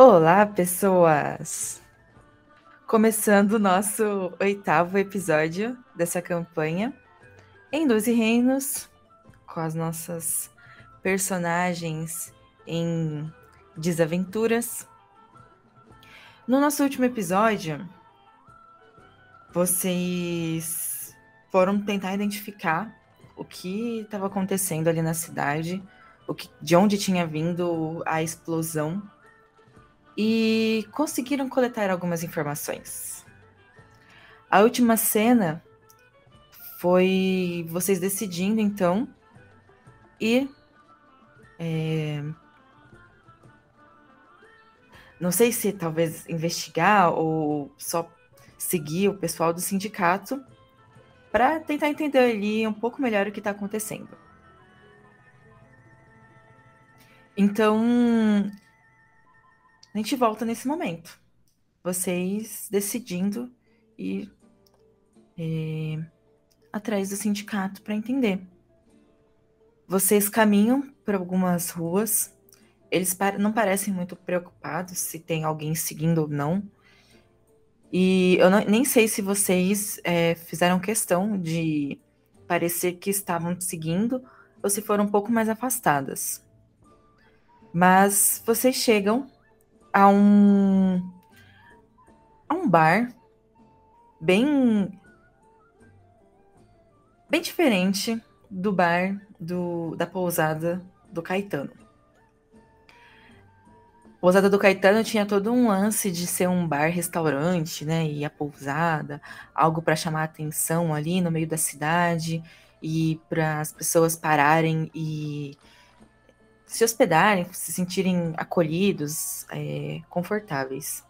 Olá, pessoas! Começando o nosso oitavo episódio dessa campanha em Doze Reinos, com as nossas personagens em desaventuras. No nosso último episódio, vocês foram tentar identificar o que estava acontecendo ali na cidade, o que, de onde tinha vindo a explosão e conseguiram coletar algumas informações. A última cena foi vocês decidindo então ir é, não sei se talvez investigar ou só seguir o pessoal do sindicato para tentar entender ali um pouco melhor o que está acontecendo. Então, a gente volta nesse momento. Vocês decidindo ir é, atrás do sindicato para entender. Vocês caminham por algumas ruas. Eles não parecem muito preocupados se tem alguém seguindo ou não. E eu não, nem sei se vocês é, fizeram questão de parecer que estavam seguindo ou se foram um pouco mais afastadas. Mas vocês chegam a um a um bar bem bem diferente do bar do, da pousada do Caetano. A pousada do Caetano tinha todo um lance de ser um bar-restaurante, né? E a pousada, algo para chamar atenção ali no meio da cidade e para as pessoas pararem e se hospedarem, se sentirem acolhidos, é, confortáveis.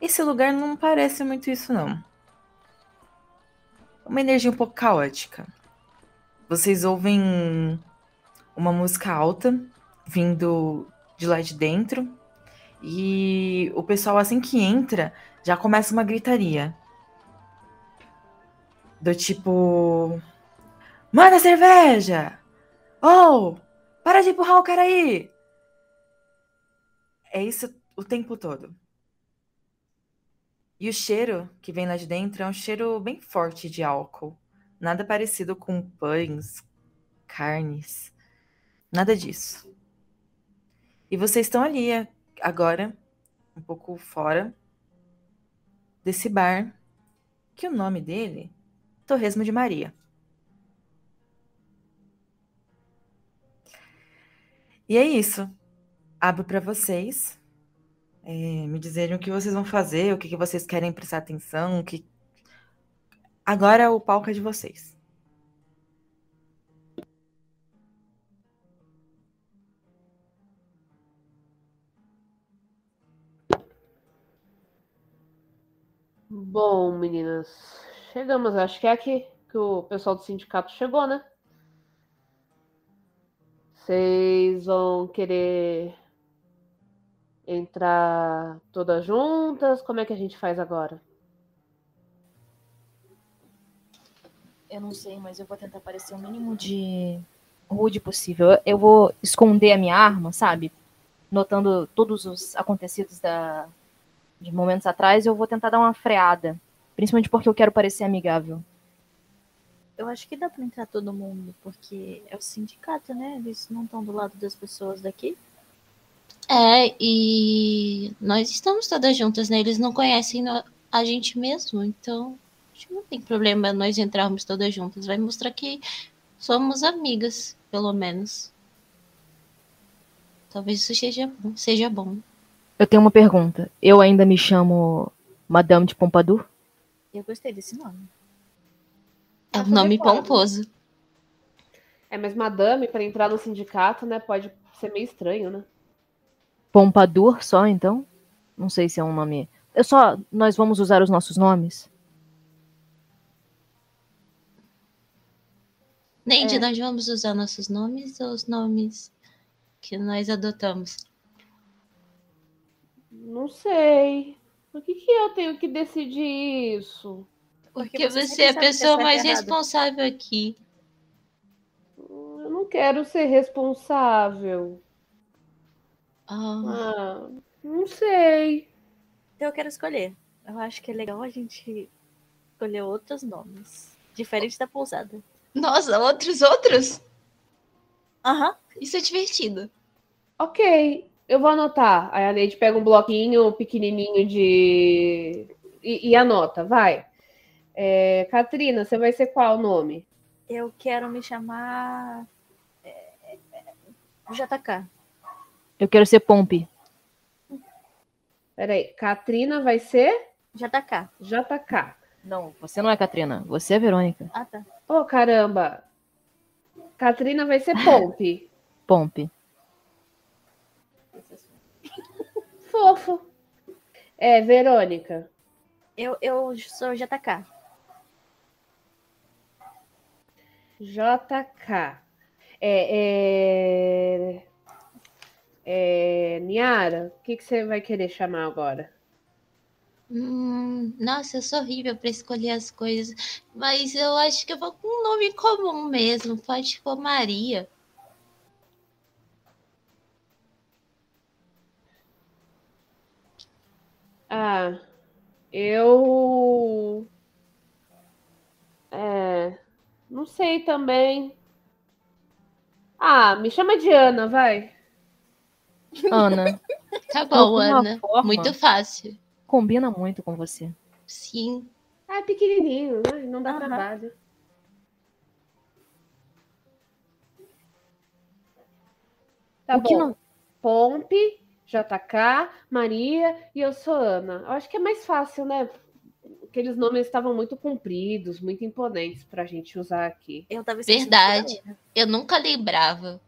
Esse lugar não parece muito isso, não. Uma energia um pouco caótica. Vocês ouvem uma música alta vindo de lá de dentro. E o pessoal, assim que entra, já começa uma gritaria. Do tipo. Manda cerveja! Oh, para de empurrar o cara aí! É isso o tempo todo. E o cheiro que vem lá de dentro é um cheiro bem forte de álcool. Nada parecido com pães, carnes, nada disso. E vocês estão ali agora, um pouco fora desse bar, que o nome dele, Torresmo de Maria. E é isso. Abro para vocês é, me dizerem o que vocês vão fazer, o que, que vocês querem prestar atenção, o que. Agora o palco é de vocês. Bom, meninas, chegamos. Acho que é aqui que o pessoal do sindicato chegou, né? Vocês vão querer entrar todas juntas? Como é que a gente faz agora? Eu não sei, mas eu vou tentar parecer o mínimo de rude possível. Eu vou esconder a minha arma, sabe? Notando todos os acontecidos da... de momentos atrás, eu vou tentar dar uma freada. Principalmente porque eu quero parecer amigável. Eu acho que dá para entrar todo mundo, porque é o sindicato, né? Eles não estão do lado das pessoas daqui. É, e nós estamos todas juntas, né? Eles não conhecem a gente mesmo, então acho que não tem problema nós entrarmos todas juntas. Vai mostrar que somos amigas, pelo menos. Talvez isso seja bom. Seja bom. Eu tenho uma pergunta. Eu ainda me chamo Madame de Pompadour? Eu gostei desse nome. É um nome pomposo. É, mas madame, para entrar no sindicato, né, pode ser meio estranho, né? Pompadour só, então? Não sei se é um nome. Eu só. Nós vamos usar os nossos nomes? Neide, é. nós vamos usar nossos nomes ou os nomes que nós adotamos? Não sei. Por que, que eu tenho que decidir isso? Porque, Porque você, você é a pessoa é mais errado. responsável aqui. Eu não quero ser responsável. Ah. ah. Não sei. Então eu quero escolher. Eu acho que é legal a gente escolher outros nomes. Diferente da pousada. Nossa, outros, outros? Aham. Isso é divertido. Ok, eu vou anotar. Aí a Neide pega um bloquinho pequenininho de. E, e anota, vai. É, Katrina, você vai ser qual nome? Eu quero me chamar. é, é, é, JK. Eu quero ser Pompe. Peraí, Katrina vai ser JK. JK. Não, você não é Katrina. Você é Verônica. Ah, tá. Ô, caramba! Katrina vai ser Pompe. Pompe. Fofo. É, Verônica. Eu, eu sou JK. JK. É, é, é, Niara, o que, que você vai querer chamar agora? Hum, nossa, eu sou horrível para escolher as coisas, mas eu acho que eu vou com um nome comum mesmo. Pode pôr Maria. Ah, eu. É. Não sei também. Ah, me chama de Ana, vai. Ana, Tá bom, Ana. forma, Muito fácil. combina muito com você. Sim. Ah, é pequenininho, né? Não dá trabalho. Tá o bom. que não... Pompe, JK, Maria e eu sou Ana. Eu acho que é mais fácil, né? Aqueles nomes estavam muito compridos, muito imponentes pra gente usar aqui. Eu tava Verdade. Eu nunca lembrava.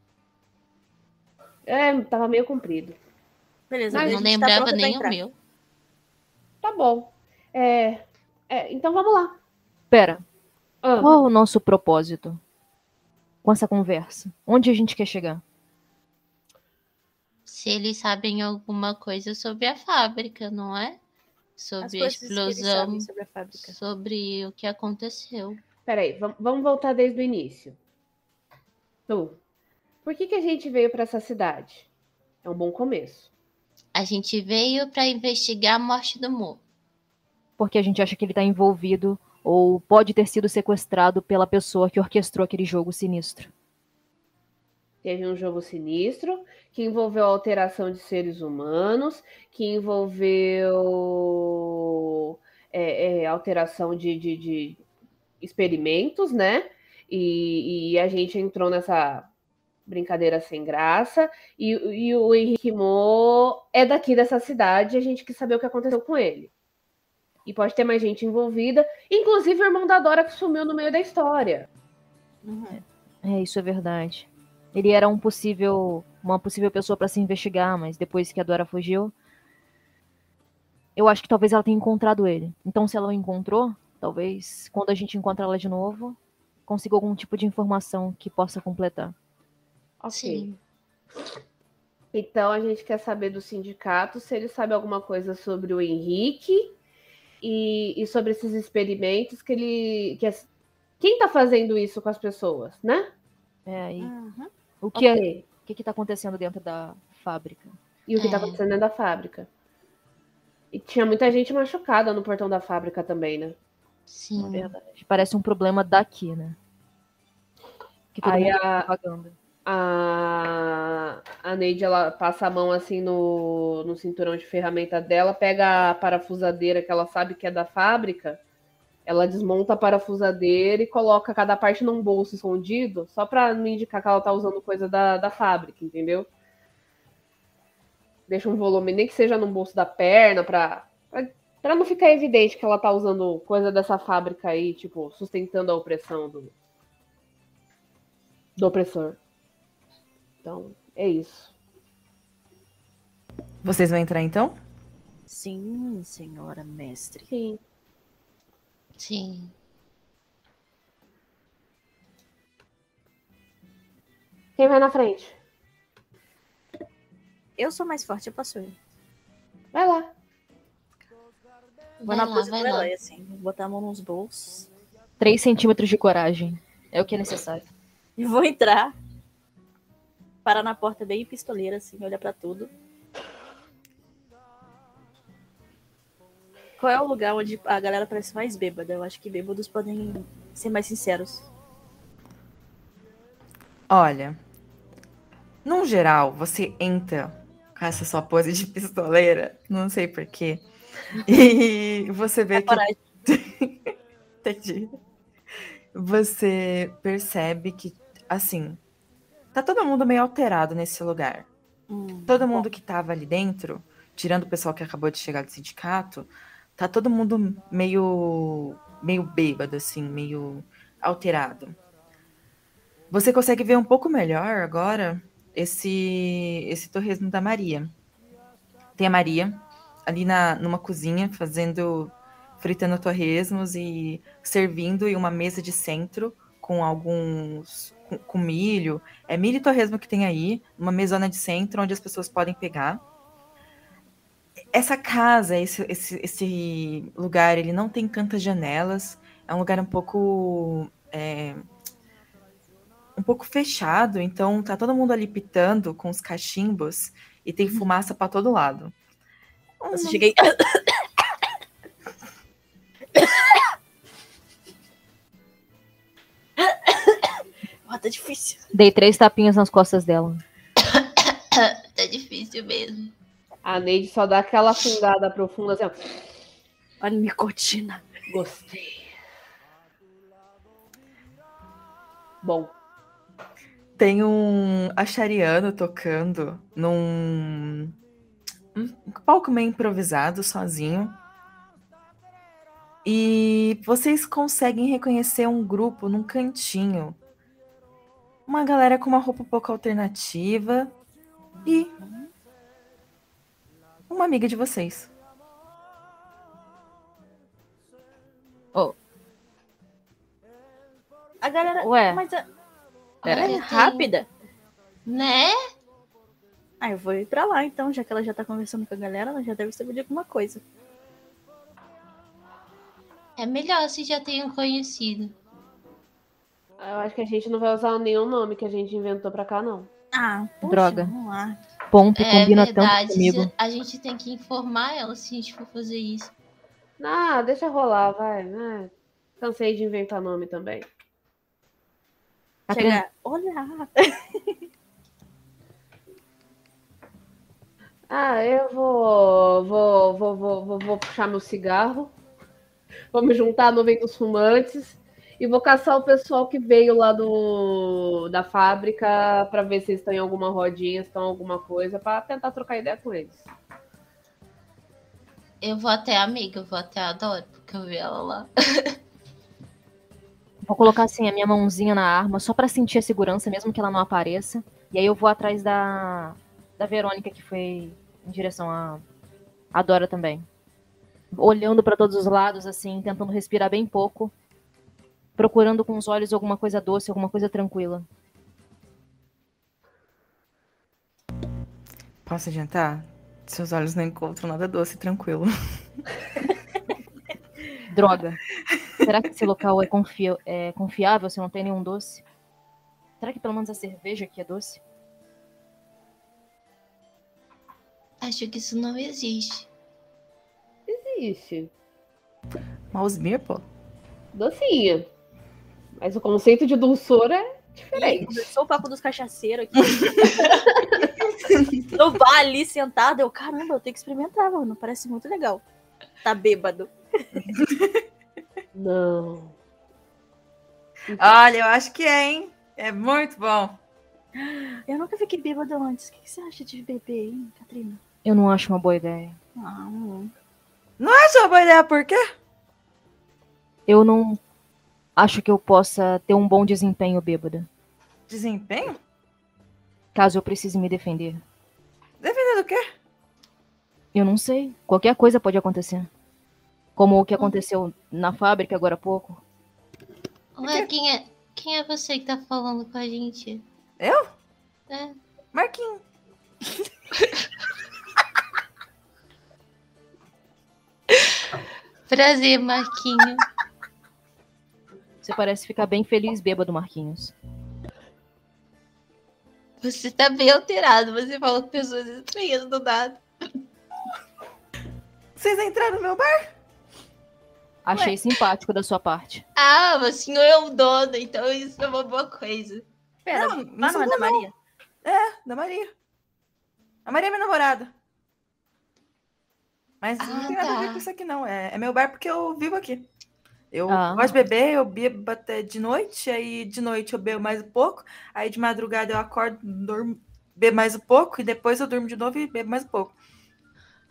É, tava meio comprido. Beleza, Mas não tá lembrava pra nem o meu. Tá bom. É, é, então vamos lá. Pera, Ah, qual é o nosso propósito com essa conversa? Onde a gente quer chegar? Se eles sabem alguma coisa sobre a fábrica, não é? Sobre a explosão, sobre a fábrica. sobre o que aconteceu. Peraí, vam- vamos voltar desde o início. Tu, por que, que a gente veio pra essa cidade? É um bom começo. A gente veio para investigar a morte do Mo. Porque a gente acha que ele tá envolvido ou pode ter sido sequestrado pela pessoa que orquestrou aquele jogo sinistro. Teve um jogo sinistro que envolveu a alteração de seres humanos, que envolveu é, é, alteração de, de- de experimentos, né? E, e a gente entrou nessa brincadeira sem graça. E, e o Henrique Mo é daqui dessa cidade, e a gente quis saber o que aconteceu com ele. E pode ter mais gente envolvida, inclusive o irmão da Dora que sumiu no meio da história. Uhum. É, isso é verdade. Ele era um possível, uma possível pessoa pra se investigar, mas depois que a Dora fugiu, eu acho que talvez ela tenha encontrado ele. Então, se ela o encontrou, talvez quando a gente encontrar ela de novo, consiga algum tipo de informação que possa completar. Ok. Sim. Então a gente quer saber do sindicato se ele sabe alguma coisa sobre o Henrique e, e sobre esses experimentos que ele. Que as- quem tá fazendo isso com as pessoas, né? É, e Uhum. O que, é, Ok. o que que tá acontecendo dentro da fábrica? E o que tá É. acontecendo dentro da fábrica. E tinha muita gente machucada no portão da fábrica também, né? Na Sim. verdade. Parece um problema daqui, né? Que todo Aí mundo a- tá propaganda. A, a Neide ela passa a mão assim no, no cinturão de ferramenta dela, pega a parafusadeira que ela sabe que é da fábrica, ela desmonta a parafusadeira e coloca cada parte num bolso escondido, só pra não indicar que ela tá usando coisa da, da fábrica, entendeu? Deixa um volume, nem que seja num bolso da perna, pra, pra, pra não ficar evidente que ela tá usando coisa dessa fábrica aí, tipo, sustentando a opressão do, do opressor. Então, é isso. Vocês vão entrar então? Sim, senhora mestre. Sim. Sim. Quem vai na frente? Eu sou mais forte, eu posso ir. Vai lá. Vou Vai na lá, pose do vai lá. herói, assim. Vou botar a mão nos bolsos. 3 centímetros de coragem. É o que é necessário. E vou entrar. Parar na porta bem pistoleira, assim, olhar pra tudo. Qual é o lugar onde a galera parece mais bêbada? Eu acho que bêbados podem ser mais sinceros. Olha, num geral, você entra com essa sua pose de pistoleira, não sei porquê, e você vê É que. Entendi. Você percebe que, assim, tá todo mundo meio alterado nesse lugar. Hum, Todo mundo que tava ali dentro, tirando o pessoal que acabou de chegar do sindicato, tá todo mundo meio meio bêbado assim, meio alterado. Você consegue ver um pouco melhor agora esse esse torresmo da Maria. Tem a Maria ali na numa cozinha fazendo fritando torresmos e servindo em uma mesa de centro com alguns com, com milho, é milho e torresmo que tem aí, uma mesona de centro onde as pessoas podem pegar. Essa casa, esse, esse, esse lugar, ele não tem tantas janelas, é um lugar um pouco é, um pouco fechado, então tá todo mundo ali pitando com os cachimbos e tem fumaça para todo lado. Nossa, cheguei. Ah, tá difícil. Dei três tapinhas nas costas dela. Tá difícil mesmo. A Neide só dá aquela fungada profunda assim, ó. Olha nicotina. Gostei. Bom, Tem um achariano tocando num um palco meio improvisado, sozinho. E vocês conseguem reconhecer um grupo num cantinho. Uma galera com uma roupa um pouco alternativa e uma amiga de vocês. A galera. Ué. Mas a, Pera. é rápida. Né? Ah, eu vou ir pra lá então, já que ela já tá conversando com a galera, ela já deve saber de alguma coisa. É melhor se já tenham conhecido. eu acho que a gente não vai usar nenhum nome que a gente inventou pra cá, não. Ah, poxa, Droga. Vamos lá. Ponto É combina tanto verdade. comigo. A gente tem que informar ela se a gente for fazer isso. Ah, deixa rolar, vai, né? Cansei de inventar nome também. Chega. Olha. Ah, eu vou, vou, vou, vou, vou, vou puxar meu cigarro. Vamos juntar a nuvem dos fumantes e vou caçar o pessoal que veio lá do, da fábrica para ver se eles estão em alguma rodinha, se estão em alguma coisa, para tentar trocar ideia com eles. Eu vou até a amiga, eu vou até a Dora, porque eu vi ela lá. Vou colocar assim a minha mãozinha na arma, só pra sentir a segurança, mesmo que ela não apareça. E aí eu vou atrás da, da Verônica, que foi em direção a, a Dora também. Olhando pra todos os lados, assim, tentando respirar bem pouco. Procurando com os olhos alguma coisa doce, alguma coisa tranquila. Posso adiantar? Seus olhos não encontram nada doce e tranquilo. Droga. Será que esse local é, confia- é confiável se não tem nenhum doce? Será que pelo menos a cerveja aqui é doce? Acho que isso não existe. Existe. Mouse beer, pô. Docinha. Mas o conceito de dulçura é Ih, diferente. começou o papo dos cachaceiros aqui. no bar ali sentado, eu, caramba, eu tenho que experimentar, mano. Parece muito legal. Tá bêbado. Não. Olha, eu acho que é, hein? É muito bom. Eu nunca fiquei bêbado antes. O que que você acha de beber, hein, Catrina? Eu não acho uma boa ideia. Não. Essa é uma boa ideia, por quê? Eu não acho que eu possa ter um bom desempenho bêbada, Desempenho? caso eu precise me defender. Dependendo do quê? Eu não sei. Qualquer coisa pode acontecer. Como o que aconteceu na fábrica agora há pouco. Ué, quem é, quem é você que tá falando com a gente? Eu? É. Marquinhos. Prazer, Marquinho. Você parece ficar bem feliz bêbado, Marquinhos. Você tá bem alterado. Você fala com pessoas estranhas do nada. Vocês entraram no meu bar? Achei simpático da sua parte. Ah, o senhor é o dono, então isso é uma boa coisa. Pera, Não, não, não não, é da não. Maria. Da Maria. A Maria é minha namorada. Mas não Ah, tem nada a ver tá. com isso aqui, não. É, é meu bar porque eu vivo aqui. Eu Ah. gosto de beber, eu bebo até de noite, aí de noite eu bebo mais um pouco, aí de madrugada eu acordo, durmo, bebo mais um pouco, e depois eu durmo de novo e bebo mais um pouco.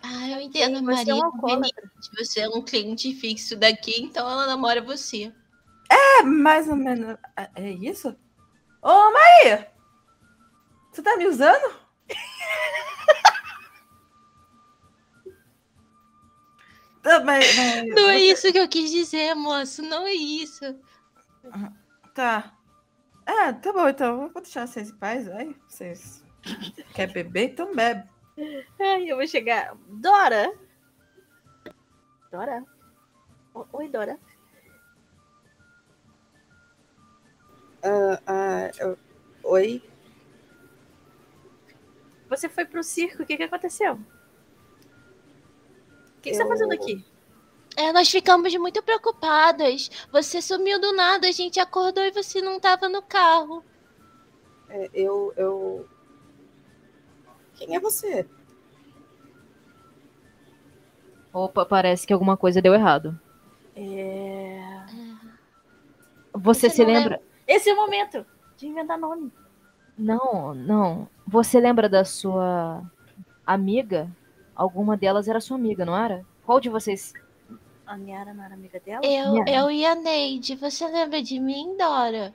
Ah, eu entendo, Você é Maria. um conveniente. Você é um cliente fixo daqui, então ela namora você. É mais ou menos. É é isso? Ô, Maria! Você tá me usando? Tá, mas- mas Não é isso que eu quis dizer, moço. Não é isso. Tá. Ah, tá bom, então. Vou deixar vocês em paz, vai. Vocês querem beber? Então bebe. Ai, eu vou chegar. Dora! Dora? Oi, Dora. Ah, ah, eu- oi? Você foi pro circo, o que, que aconteceu? O que, que você tá Eu- fazendo aqui? É, nós ficamos muito preocupadas. Você sumiu do nada, a gente acordou e você não tava no carro. É, eu, eu. Quem é você? Opa, parece que alguma coisa deu errado. É... Você, Você se lembra? Esse é o momento de inventar nome. Não, não. Você lembra da sua amiga? Alguma delas era sua amiga, não era? Qual de vocês? A Niara não era amiga dela? Eu, eu e a Neide. Você lembra de mim, Dora?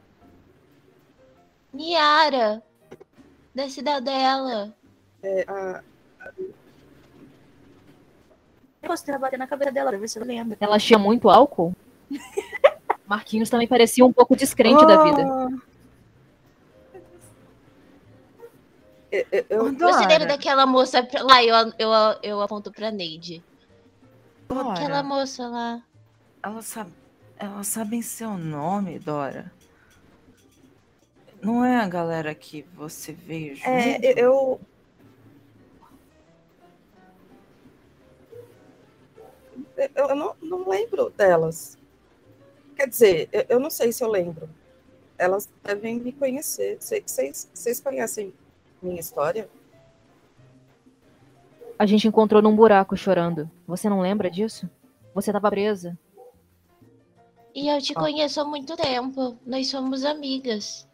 Niara. Da cidadela. É, a- Eu posso bater na cabeça dela pra ver se ela lembra. Ela tinha muito álcool? Marquinhos também parecia um pouco descrente da vida. Eu, eu- daquela moça lá? Eu, eu, eu aponto pra Neide. Dora, Aquela moça lá. Elas, sab... Elas sabem seu nome, Dora. Não é a galera que você veio junto? é, eu. Eu, não, não lembro delas. Quer dizer, eu, eu não sei se eu lembro. Elas devem me conhecer. Sei- Vocês vocês conhecem minha história? A gente encontrou num buraco chorando. Você não lembra disso? Você tava presa. E eu te Ah. conheço há muito tempo. Nós somos amigas.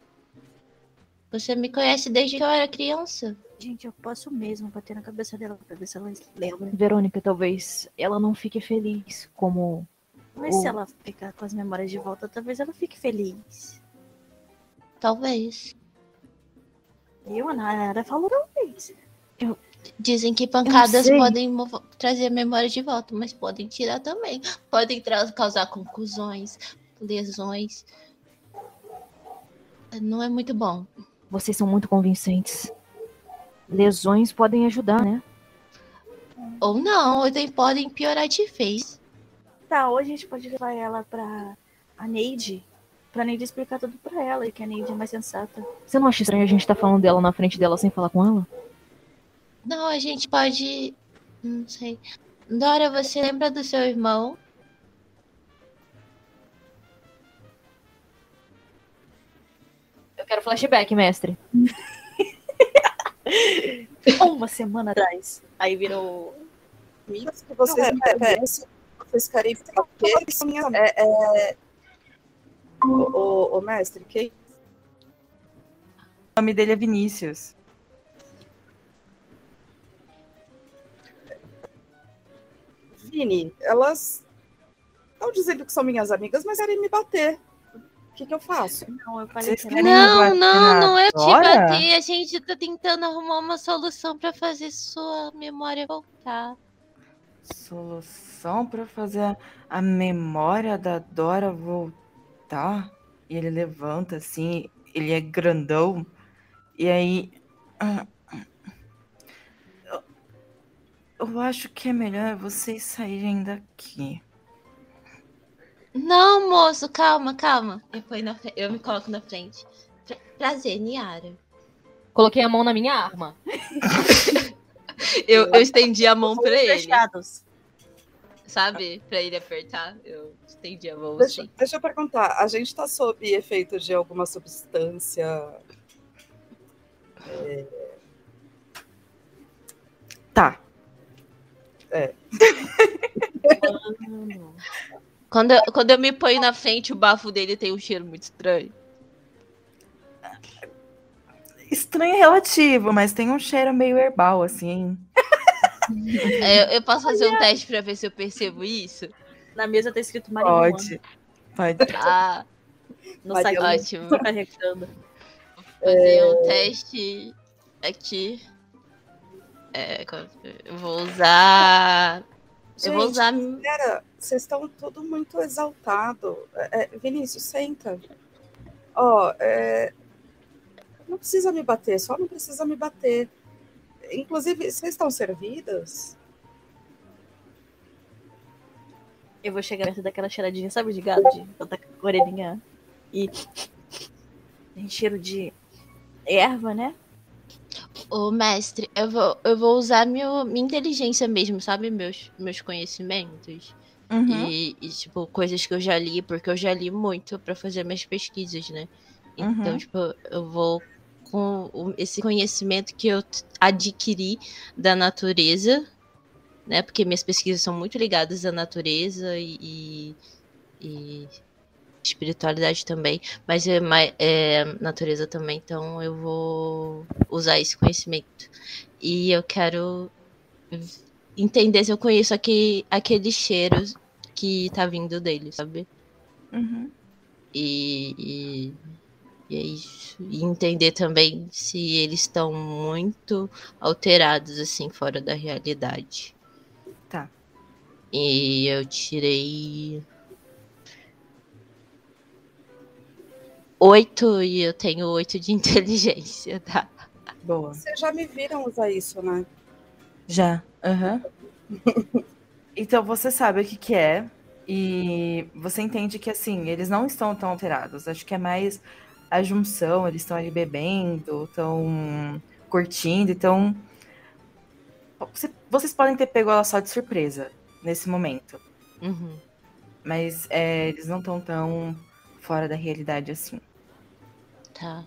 Você me conhece desde que eu era criança. Gente, eu posso mesmo bater na cabeça dela pra ver se ela lembra. Verônica, talvez ela não fique feliz como. Mas Oh. se ela ficar com as memórias de volta, talvez ela fique feliz. Talvez. Eu, a Nara, falou talvez. Dizem que pancadas podem trazer a memória de volta, mas podem tirar também. Podem causar conclusões, lesões. Não é muito bom. Vocês são muito convincentes. Lesões podem ajudar, né? Ou não, ou podem piorar de vez. Tá, hoje a gente pode levar ela pra a Neide. Pra Neide explicar tudo pra ela e que a Neide é mais sensata. Você não acha estranho a gente tá falando dela na frente dela sem falar com ela? Não, a gente pode. Não sei. Dora, você lembra do seu irmão? Eu quero flashback, mestre. Uma semana atrás. Aí virou. Amigas que vocês me conhecem, vocês querem saber que são minhas é, é... O, o, o mestre, quem O nome dele é Vinícius. Vini, elas estão dizendo que são minhas amigas, mas querem me bater. O que, que eu faço? Não, eu falei que. Não, não, não é te Dora? bater. A gente tá tentando arrumar uma solução pra fazer sua memória voltar. Solução pra fazer a memória da Dora voltar. E ele levanta assim, ele é grandão. E aí. Eu, eu acho que é melhor vocês saírem daqui. Não, moço, calma, calma. Eu, ponho na fre- eu me coloco na frente. Pra- Prazer, Niara. Coloquei a mão na minha arma. Eu, eu estendi a mão pra ele. fechados. Sabe? Pra ele apertar. Eu estendi a mão Deixa, assim. deixa eu perguntar, a gente tá sob efeito de alguma substância Tá. Quando eu, quando eu me ponho na frente, o bafo dele tem um cheiro muito estranho. Estranho e relativo, mas tem um cheiro meio herbal, assim. É, eu, eu posso fazer um teste pra ver se eu percebo isso? Na mesa tá escrito marihuana. Pode. Pode. Ah, No Marihuana. saquinho, ótimo. tô carregando. fazer um teste aqui. É, eu vou usar. eu vou Gente, usar. Pera, vocês estão tudo muito exaltado. É, é, Vinícius, senta. Ó, é, não precisa me bater, só não precisa me bater. Inclusive, vocês estão servidas? Eu vou chegar perto daquela cheiradinha, sabe, de gado? De botar com a orelhinha e. Tem cheiro de erva, né? Ô, mestre, eu vou, eu vou usar meu, minha inteligência mesmo, sabe? Meus, meus conhecimentos. Uhum. E, e, tipo, coisas que eu já li, porque eu já li muito pra fazer minhas pesquisas, né? Então, Uhum. tipo, eu vou com esse conhecimento que eu adquiri da natureza, né? Porque minhas pesquisas são muito ligadas à natureza e, e- espiritualidade também, mas é, é natureza também, então eu vou usar esse conhecimento. E eu quero entender se eu conheço aquele, aquele cheiro que tá vindo dele, sabe? Uhum. E, e, e é isso. E entender também se eles estão muito alterados, assim, fora da realidade. Tá. E eu tirei. Oito e eu tenho oito de inteligência, tá? Boa. Vocês já me viram usar isso, né? Já. Aham. então você sabe o que, que é. E você entende que assim, eles não estão tão alterados. Acho que é mais a junção, eles estão ali bebendo, estão curtindo, então. você- Vocês podem ter pego ela só de surpresa nesse momento. Uhum. Mas é, eles não estão tão fora da realidade assim. Tá.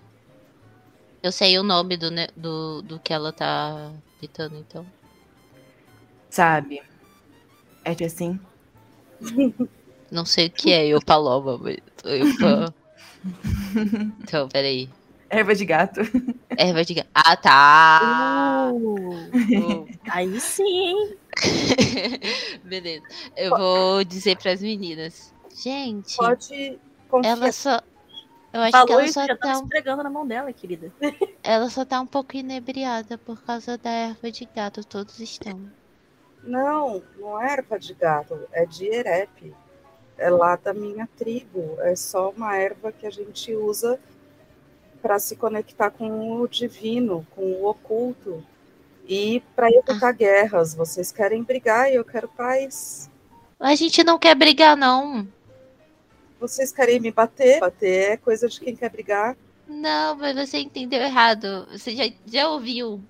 Eu sei o nome do, do, do que ela tá gritando, então. Sabe? É que assim. Não sei o que é eu paloma, mas eu tô... Então, peraí. Erva de gato. Erva de gato. Ah, tá! Uh, aí sim. Beleza. Eu vou dizer pras meninas. Gente, Pode confiar. ela só. Eu acho que Falou ela isso, só, já tá tá, um- esfregando na mão dela, querida. ela só tá um pouco inebriada por causa da erva de gato. Todos estão. Não, não é erva de gato, é de erepe. É lá da minha tribo. É só uma erva que a gente usa para se conectar com o divino, com o oculto. E para evitar guerras. Vocês querem brigar e eu quero paz. A gente não quer brigar, não. Vocês querem me bater? Bater é coisa de quem quer brigar. Não, mas você entendeu errado. Você já, já ouviu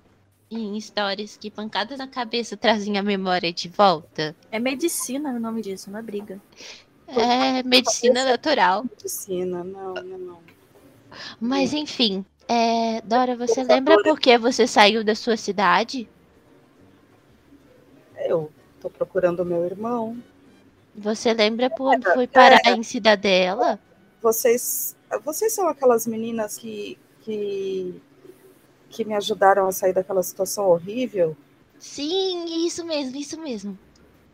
em histórias que pancadas na cabeça trazem a memória de volta? É medicina o nome disso, não é briga. É medicina natural. Medicina, não, não, não. Mas enfim, é, Dora, você lembra por que você saiu da sua cidade? Eu tô procurando meu irmão. Você lembra por onde foi parar em Cidadela? Vocês, vocês são aquelas meninas que, que, que me ajudaram a sair daquela situação horrível? Sim, isso mesmo, isso mesmo.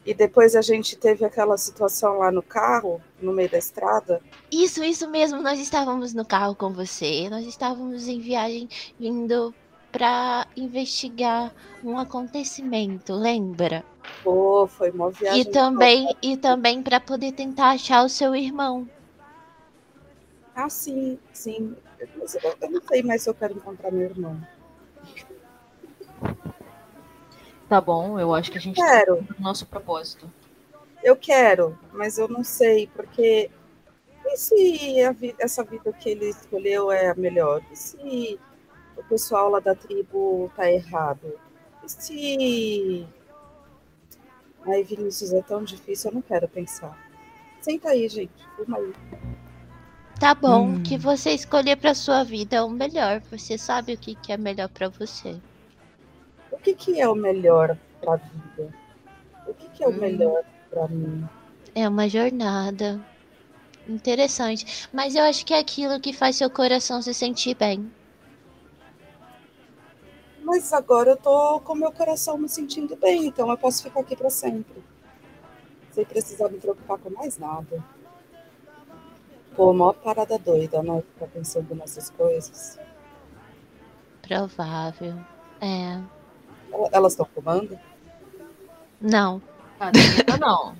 E depois a gente teve aquela situação lá no carro, no meio da estrada. Isso, isso mesmo. Nós estávamos no carro com você. Nós estávamos em viagem vindo para investigar um acontecimento, lembra? Pô, foi uma viagem. E também e também para poder tentar achar o seu irmão. Ah, sim, sim. Mas eu, eu não sei mais se eu quero encontrar meu irmão. Tá bom, eu acho que a gente tá Quero, no nosso propósito. eu quero, mas eu não sei, porque. E se a vi- essa vida que ele escolheu é a melhor? E se o pessoal lá da tribo tá errado? E se. Ai, Vinícius, é tão difícil, eu não quero pensar. Senta aí, gente. Fuma aí. Tá bom, Hum. o que você escolher pra sua vida é o melhor. Você sabe o que, que é melhor pra você. O que, que é o melhor pra vida? O que, que é o Hum. melhor pra mim? É uma jornada. Interessante. Mas eu acho que é aquilo que faz seu coração se sentir bem. Mas agora eu tô com meu coração me sentindo bem, então eu posso ficar aqui pra sempre. Sem precisar me preocupar com mais nada. Pô, maior parada doida, né? Ficar pensando nessas coisas. Provável. É. El- Elas estão fumando? Não. Ah, não.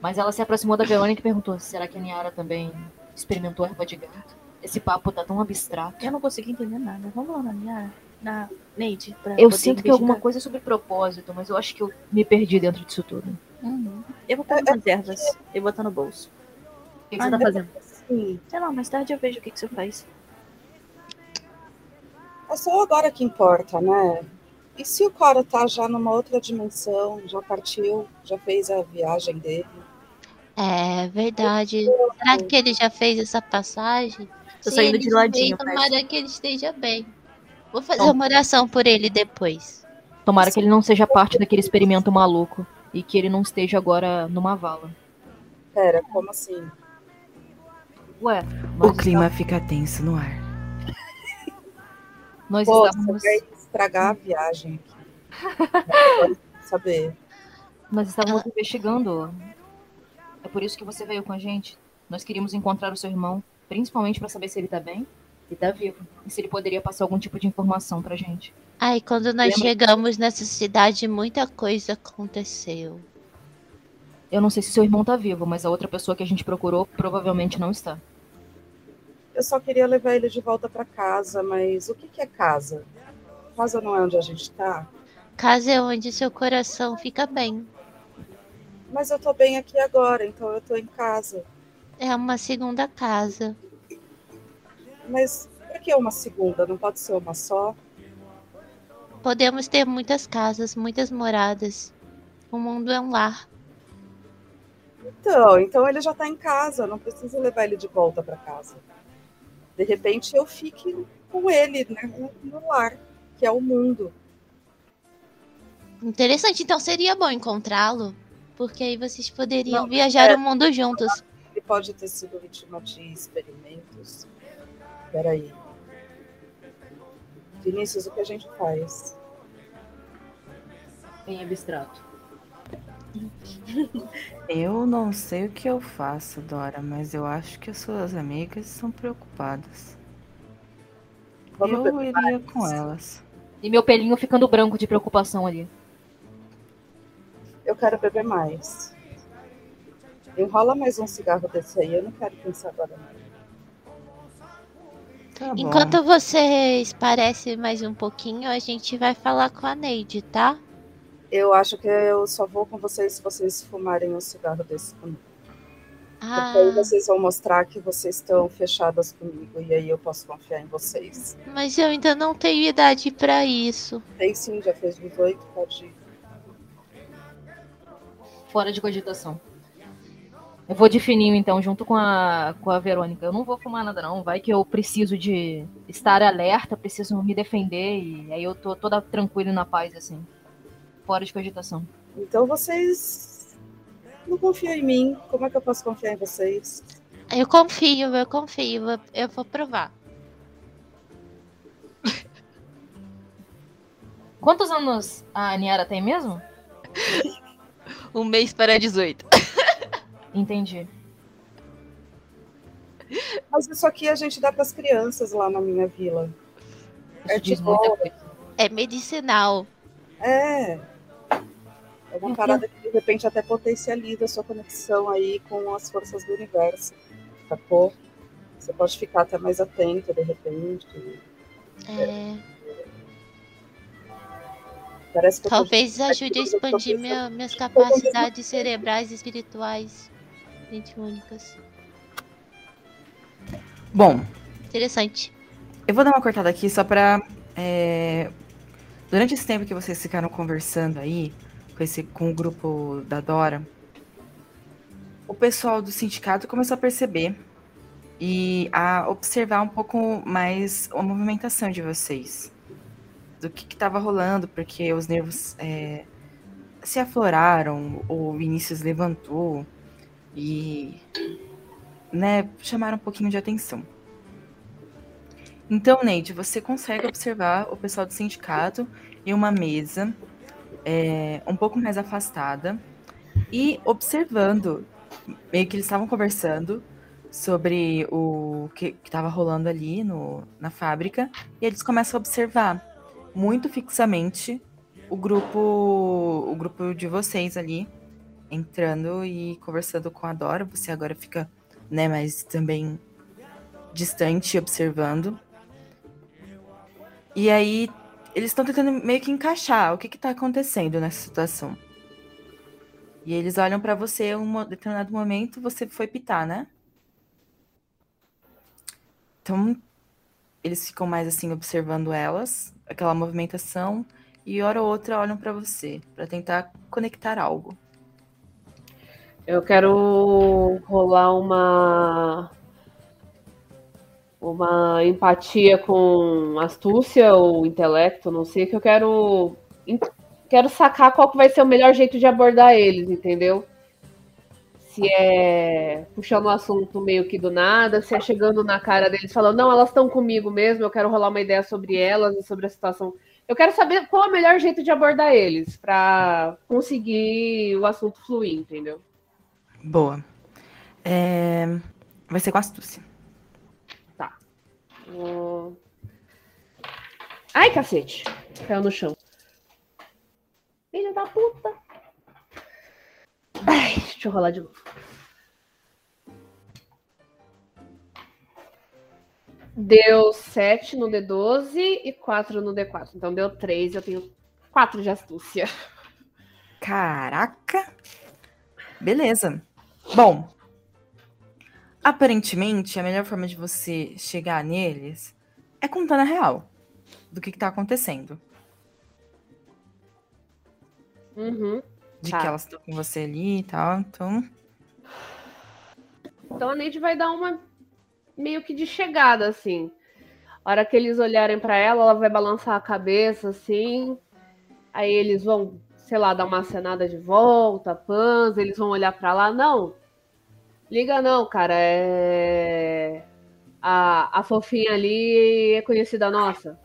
Mas ela se aproximou da Verônica e perguntou: será que a Niara também experimentou erva de gato? Esse papo tá tão abstrato. Eu não consegui entender nada. Vamos lá na minha. Na Neide. Pra Eu sinto que alguma coisa é sobre propósito, mas eu acho que eu me perdi dentro disso tudo. O Uhum. Eu vou pegar umas ervas e botar no bolso. que que você tá fazendo? Sim. Sei lá, mais tarde eu vejo o que, que você faz. É só agora que importa, né? E se o cara tá já numa outra dimensão, já partiu, já fez a viagem dele? É verdade. Será que ele já fez essa passagem? Tô Se saindo ele de ladinho, fez, tomara que ele esteja bem. Vou fazer uma oração por ele depois. Tomara que ele não seja parte daquele experimento maluco e que ele não esteja agora numa vala. Pera, como assim? Ué, O clima fica tenso no ar. nós Pô, estávamos, vai estragar a viagem aqui. Saber. nós estávamos investigando. É por isso que você veio com a gente. Nós queríamos encontrar o seu irmão, principalmente para saber se ele tá bem e tá vivo. E se ele poderia passar algum tipo de informação pra gente. Ai, quando nós Lembra? chegamos nessa cidade, muita coisa aconteceu. Eu não sei se seu irmão tá vivo, mas a outra pessoa que a gente procurou provavelmente não está. Eu só queria levar ele de volta para casa, mas o que, que é casa? Casa não é onde a gente tá? Casa é onde seu coração fica bem. Mas eu tô bem aqui agora, então eu tô em casa. É uma segunda casa. Mas por que uma segunda? Não pode ser uma só? Podemos ter muitas casas, muitas moradas. O mundo é um lar. Então, então ele já tá em casa, não preciso levar ele de volta para casa. De repente eu fique com ele, né, no lar, que é o mundo. Interessante, então seria bom encontrá-lo. Porque aí vocês poderiam Não, viajar é- o mundo juntos. Ele pode ter sido vítima de experimentos. Peraí. Vinícius, o que a gente faz? Bem abstrato. Eu não sei o que eu faço, Dora, mas eu acho que as suas amigas estão preocupadas. Vamos eu iria com elas. E meu pelinho ficando branco de preocupação ali. Eu quero beber mais. Enrola mais um cigarro desse aí, eu não quero pensar agora. não. Tá. Enquanto vocês parecem mais um pouquinho, a gente vai falar com a Neide, tá? Eu acho que eu só vou com vocês se vocês fumarem um cigarro desse comigo. Ah, Porque aí vocês vão mostrar que vocês estão fechadas comigo e aí eu posso confiar em vocês. mas eu ainda não tenho idade pra isso. Tem sim, já fez 18, pode ir. Fora de cogitação. Eu vou de fininho, então, junto com a, com a Verônica. Eu não vou fumar nada, não. Vai que eu preciso de estar alerta, preciso me defender, e aí eu tô toda tranquila e na paz, assim. Fora de cogitação. Então vocês não confiam em mim. Como é que eu posso confiar em vocês? Eu confio, eu confio. eu- vou provar. Quantos anos a Niara tem mesmo? Um mês para 18. Entendi. Mas isso aqui a gente dá para as crianças lá na minha vila. É coisa. É medicinal. É. É uma parada que de repente até potencializa a sua conexão aí com as forças do universo. Sacou? Você pode ficar até mais atento de repente. É, Parece que talvez ajude a expandir meu- minhas capacidades cerebrais e espirituais. Gente, únicas. Bom, Interessante. eu vou dar uma cortada aqui só pra. é, Durante esse tempo que vocês ficaram conversando aí, com, esse, com o grupo da Dora, o pessoal do sindicato começou a perceber e a observar um pouco mais a movimentação de vocês, do que estava rolando, porque os nervos é, se afloraram, o Vinícius levantou e né, chamaram um pouquinho de atenção. Então, Neide, você consegue observar o pessoal do sindicato em uma mesa é, um pouco mais afastada e observando, meio que eles estavam conversando sobre o que estava rolando ali no, na fábrica e eles começam a observar muito fixamente o grupo o grupo de vocês ali entrando e conversando com a Dora. Você agora fica, né, mais também distante observando. E aí eles estão tentando meio que encaixar o que está acontecendo nessa situação. E eles olham para você um determinado momento, você foi pitar, né? Então, eles ficam mais assim observando elas, aquela movimentação, e hora ou outra olham para você, para tentar conectar algo. Eu quero rolar uma uma empatia com astúcia ou intelecto, não sei, que eu quero quero sacar qual que vai ser o melhor jeito de abordar eles, entendeu? Se é puxando o assunto meio que do nada, se é chegando na cara deles falando, não, elas estão comigo mesmo, eu quero rolar uma ideia sobre elas e sobre a situação. Eu quero saber qual é o melhor jeito de abordar eles para conseguir o assunto fluir, entendeu? Boa. É... Vai ser com astúcia. Ai, cacete. Caiu no chão. Filho da puta. Ai, deixa eu rolar de novo. Deu 7 no D12 e 4 no D4. Então deu 3, eu tenho 4 de astúcia. Caraca! Beleza. Bom, aparentemente, a melhor forma de você chegar neles é contando a real do que, está acontecendo. Uhum. De tá. que elas estão com você ali e tal, então. Então a Neide vai dar uma meio que de chegada, assim. A hora que eles olharem para ela, ela vai balançar a cabeça, assim. Aí eles vão, sei lá, dar uma acenada de volta, pans, eles vão olhar para lá. Não, liga não, cara. É... A, a fofinha ali é conhecida nossa.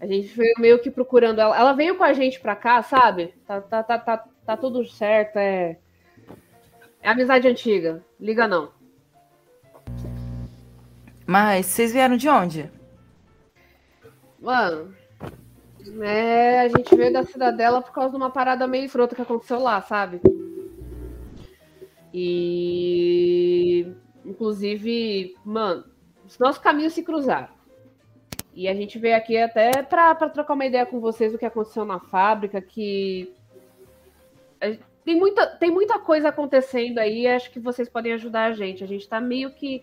A gente veio meio que procurando ela. Ela veio com a gente pra cá, sabe? Tá, tá, tá, tá, tá tudo certo. É... é amizade antiga. Liga não. Mas vocês vieram de onde? Mano, é, a gente veio da cidadela por causa de uma parada meio escrota que aconteceu lá, sabe? E inclusive, mano, os nossos caminhos se cruzaram. E a gente veio aqui até para trocar uma ideia com vocês do que aconteceu na fábrica, que tem muita, tem muita coisa acontecendo aí, acho que vocês podem ajudar a gente. A gente está meio que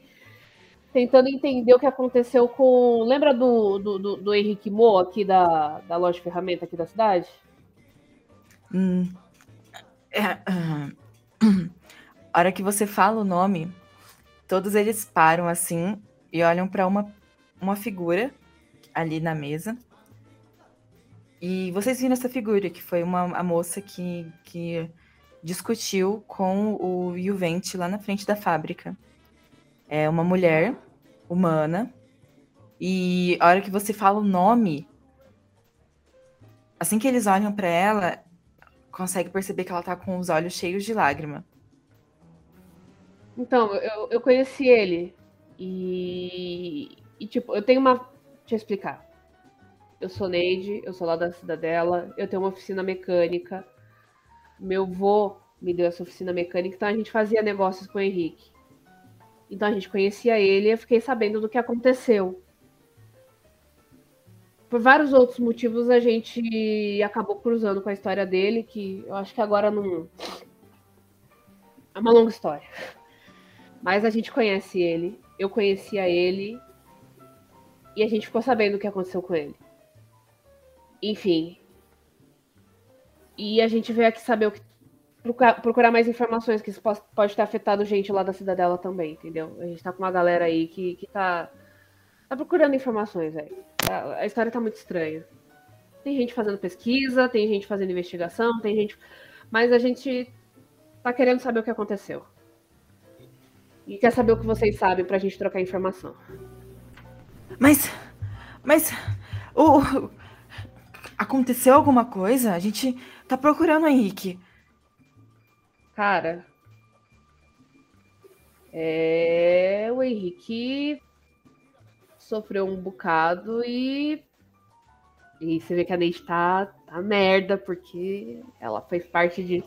tentando entender o que aconteceu com. Lembra do, do, do, do Henrique Mo aqui da, da loja de ferramenta aqui da cidade? Hum. É, uh, a hora que você fala o nome, todos eles param assim e olham para uma, uma figura ali na mesa. E vocês viram essa figura, que foi uma a moça que, que discutiu com o Juvente lá na frente da fábrica. É uma mulher humana. E a hora que você fala o nome, assim que eles olham para ela, consegue perceber que ela tá com os olhos cheios de lágrima. Então, eu, eu conheci ele. E, e, tipo, eu tenho uma Deixa eu explicar. Eu sou Neide, eu sou lá da Cidadela, eu tenho uma oficina mecânica. Meu vô me deu essa oficina mecânica, então a gente fazia negócios com o Henrique. Então a gente conhecia ele e eu fiquei sabendo do que aconteceu. Por vários outros motivos a gente acabou cruzando com a história dele, que eu acho que agora não. É uma longa história. Mas a gente conhece ele, eu conhecia ele e a gente ficou sabendo o que aconteceu com ele. Enfim. E a gente veio aqui saber o que. procurar- mais informações, que isso pode ter afetado gente lá da cidadela também, entendeu? A gente tá com uma galera aí que, que tá. Tá procurando informações aí. A, a história tá muito estranha. Tem gente fazendo pesquisa, tem gente fazendo investigação, tem gente. Mas a gente tá querendo saber o que aconteceu. E quer saber o que vocês sabem pra gente trocar informação. Mas. Mas. O. Aconteceu alguma coisa? A gente tá procurando o Henrique. Cara. É... O Henrique sofreu um bocado e. E você vê que a Neide tá, tá merda, porque ela fez parte de.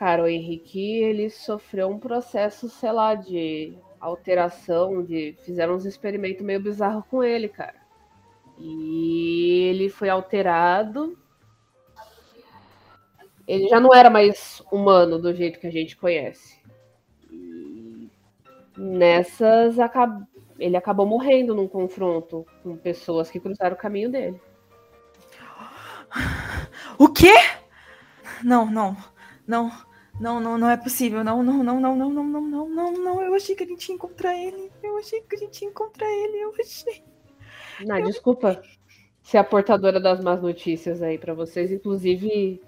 Cara, o Henrique, ele sofreu um processo, sei lá, de alteração, de. Fizeram uns experimentos meio bizarros com ele, cara. E ele foi alterado. Ele já não era mais humano do jeito que a gente conhece. E nessas, ele acabou morrendo num confronto com pessoas que cruzaram o caminho dele. O quê? Não, não. Não. Não, não, não é possível. Não, não, não, não, não, não, não, não, não, não. Eu achei que a gente ia encontrar ele. Eu achei que a gente ia encontrar ele. Eu achei. Ah, desculpa ser a portadora das más notícias aí pra vocês. Inclusive,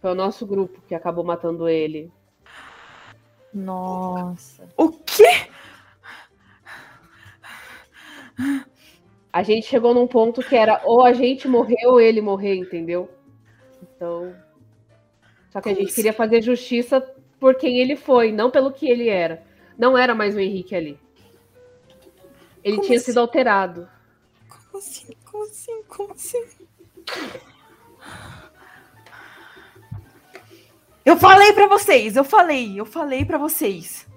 foi o nosso grupo que acabou matando ele. Nossa. O quê? A gente chegou num ponto que era ou a gente morrer ou ele morrer, entendeu? Então. Só que a gente queria fazer justiça por quem ele foi, não pelo que ele era. Não era mais o Henrique ali. Ele Como tinha assim? sido alterado. Como assim? Como assim? Como assim? Eu falei pra vocês, eu falei, eu falei pra vocês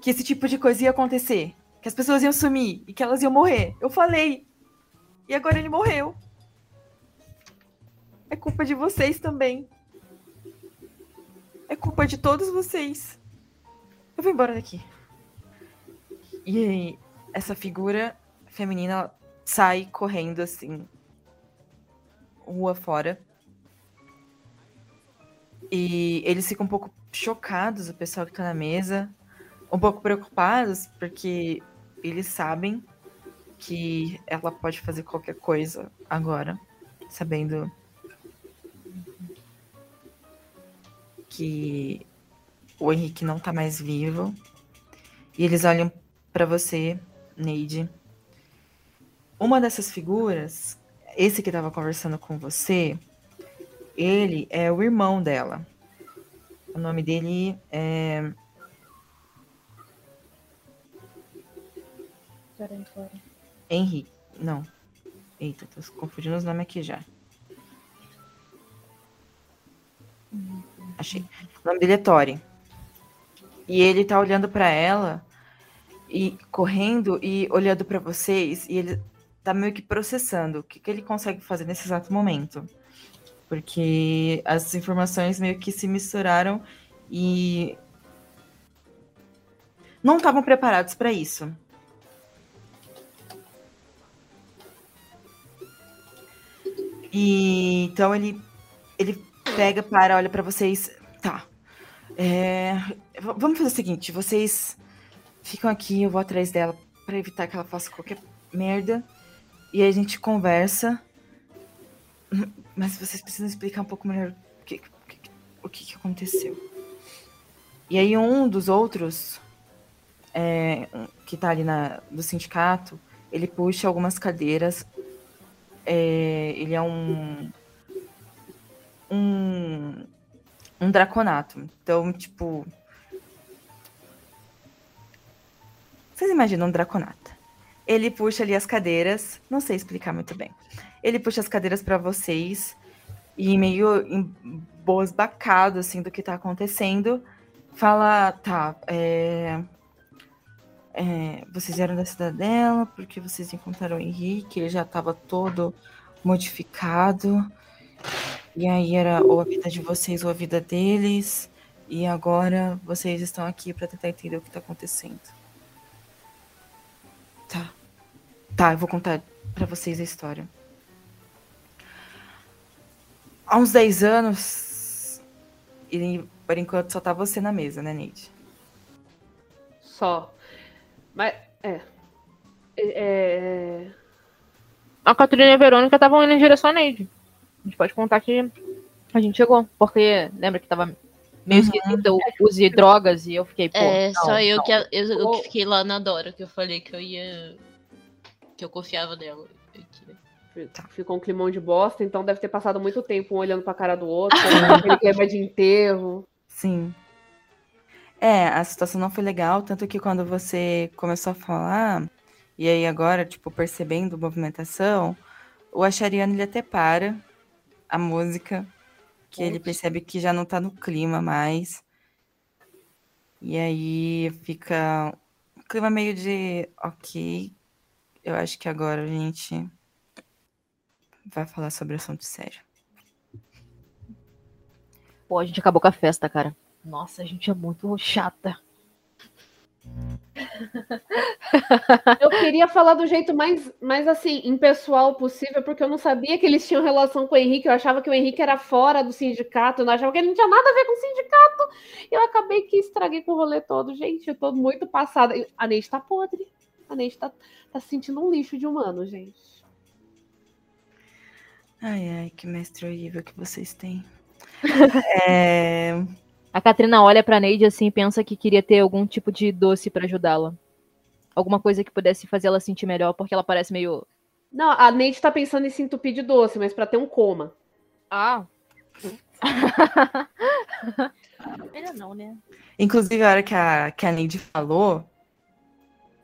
que esse tipo de coisa ia acontecer, que as pessoas iam sumir e que elas iam morrer. Eu falei. E agora ele morreu. É culpa de vocês também. É culpa de todos vocês. Eu vou embora daqui. E aí, essa figura feminina sai correndo assim, rua fora. E eles ficam um pouco chocados, o pessoal que tá na mesa, um pouco preocupados, porque eles sabem que ela pode fazer qualquer coisa agora, sabendo que o Henrique não tá mais vivo. E eles olham pra você, Neide. Uma dessas figuras, esse que tava conversando com você, ele é o irmão dela. O nome dele é. Henrique. Não. Eita, tô confundindo os nomes aqui já. Achei. O nome dele é. E ele tá olhando pra ela e correndo e olhando pra vocês e ele tá meio que processando o que, que ele consegue fazer nesse exato momento. Porque as informações meio que se misturaram e não estavam preparados para isso. E então ele ele pega, para, olha para vocês. Tá. É, vamos fazer o seguinte, vocês ficam aqui, eu vou atrás dela para evitar que ela faça qualquer merda. E aí a gente conversa. Mas vocês precisam explicar um pouco melhor o que, o que, que aconteceu. E aí um dos outros, é, que tá ali na, do sindicato, ele puxa algumas cadeiras. É, ele é um, um. Um draconato. Então, tipo. Vocês imaginam um draconato? Ele puxa ali as cadeiras. Não sei explicar muito bem. Ele puxa as cadeiras para vocês e meio embosbacado assim do que tá acontecendo, fala, tá, é, é, vocês eram da cidadela porque vocês encontraram o Henrique, ele já estava todo modificado. E aí era ou a vida de vocês ou a vida deles. E agora vocês estão aqui para tentar entender o que tá acontecendo. Tá. Tá, eu vou contar para vocês a história. há uns 10 anos. E por enquanto só tá você na mesa, né, Neide? Só. Mas, é. É. A Catarina e a Verônica estavam indo em direção à Neide. A gente pode contar que a gente chegou. Porque lembra que tava meio Uhum. esquisito, eu usei drogas e eu fiquei, pô. É, não, só eu não. que, eu, eu que fiquei lá na Dora, que eu falei que eu ia. que eu confiava nela. Ficou um climão de bosta, então deve ter passado muito tempo um olhando pra cara do outro, aquele clima de enterro. Sim. É, a situação não foi legal, tanto que quando você começou a falar, e aí agora, tipo, percebendo a movimentação, o Achariano ele até para a música, que ele percebe que já não tá no clima mais. E aí fica um clima meio de, ok, eu acho que agora a gente vai falar sobre assunto sério. Pô, a gente acabou com a festa, cara. Nossa, a gente é muito chata. Eu queria falar do jeito mais, mais assim, impessoal possível, porque eu não sabia que eles tinham relação com o Henrique. Eu achava que o Henrique era fora do sindicato, eu não achava que ele não tinha nada a ver com o sindicato. E eu acabei que estraguei com o rolê todo. Gente, eu tô muito passada. A Neide tá podre. A Neide tá, tá se sentindo um lixo de humano, gente. Ai, ai, que mestre horrível que vocês têm. É, A Katrina olha pra Neide assim e pensa que queria ter algum tipo de doce pra ajudá-la. Alguma coisa que pudesse fazer ela sentir melhor, porque ela parece meio. Não, a Neide tá pensando em se entupir de doce, mas pra ter um coma. Ah, Melhor não, né? Inclusive, a hora que a, que a Neide falou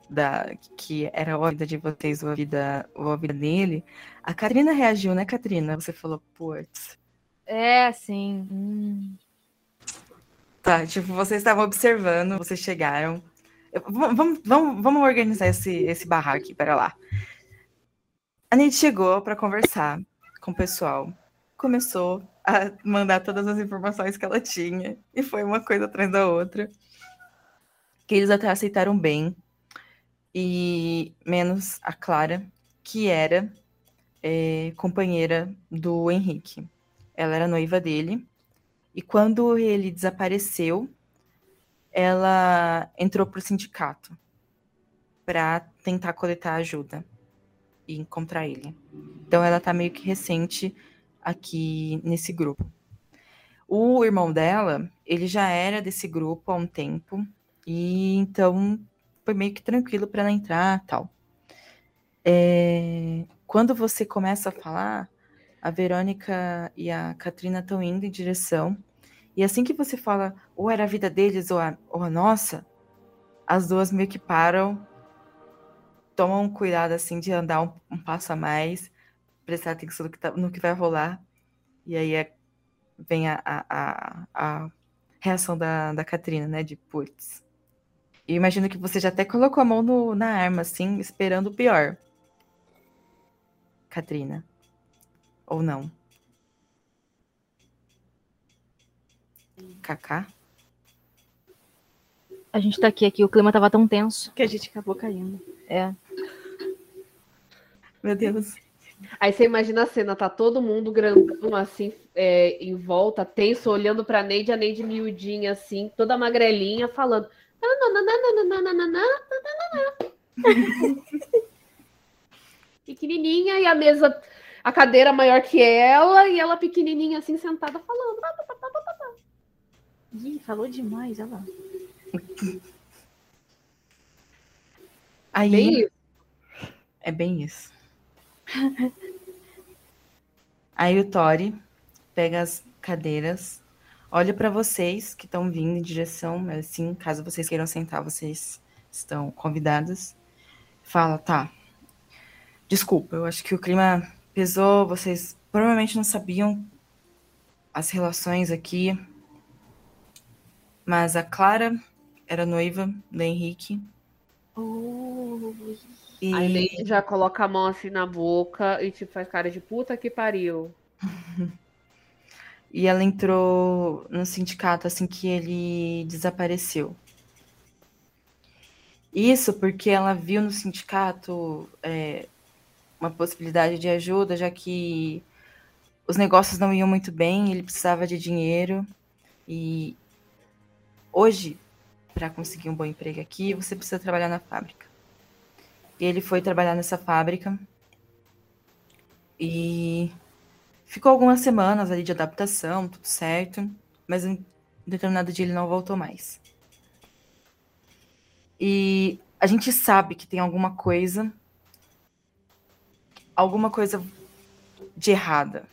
da, que era a vida de vocês a vida, a vida dele, a Katrina reagiu, né, Katrina? Você falou, putz. é, sim. Hum. Tá, tipo, vocês estavam observando, vocês chegaram. Vamos, vamos, vamos organizar esse, esse barraco aqui, pera lá. A Neide chegou para conversar com o pessoal. Começou a mandar todas as informações que ela tinha. E foi uma coisa atrás da outra. Que eles até aceitaram bem. E menos a Clara, que era é, companheira do Henrique. Ela era noiva dele. E quando ele desapareceu, ela entrou pro sindicato para tentar coletar ajuda e encontrar ele. Então ela tá meio que recente aqui nesse grupo. O irmão dela, ele já era desse grupo há um tempo e então foi meio que tranquilo para ela entrar, tal. É, quando você começa a falar, a Verônica e a Katrina estão indo em direção e assim que você fala, ou era a vida deles ou a, ou a nossa, as duas meio que param, tomam cuidado assim de andar um, um passo a mais, prestar atenção no que, tá- no que vai rolar. E aí é- vem a, a, a, reação da, da Katrina, né? De putz. E imagino que você já até colocou a mão no- na arma, assim, esperando o pior. Katrina. Ou não? Kaká? A gente tá aqui, aqui, o clima tava tão tenso. Que a gente acabou caindo. É. Meu Deus. Aí você imagina a cena, tá todo mundo grandão, assim, é, em volta, tenso, olhando pra Neide, a Neide miudinha, assim, toda magrelinha, falando. "Nananana, Pequenininha, e a mesa, a cadeira maior que ela, e ela pequenininha, assim, sentada, falando. Ih, falou demais, olha lá. Aí, Bem isso. É bem isso. Aí o Tori pega as cadeiras, olha para vocês que estão vindo em direção, assim, caso vocês queiram sentar, vocês estão convidados. Fala, tá. Desculpa, eu acho que o clima pesou, vocês provavelmente não sabiam as relações aqui. Mas a Clara era noiva do Henrique. Oh, E... A já coloca a mão assim na boca e tipo, faz cara de puta que pariu. E ela entrou no sindicato assim que ele desapareceu. Isso porque ela viu no sindicato é, uma possibilidade de ajuda, já que os negócios não iam muito bem, ele precisava de dinheiro e hoje, para conseguir um bom emprego aqui, você precisa trabalhar na fábrica. E ele foi trabalhar nessa fábrica e ficou algumas semanas ali de adaptação, tudo certo, mas em determinado dia ele não voltou mais. E a gente sabe que tem alguma coisa, alguma coisa de errada.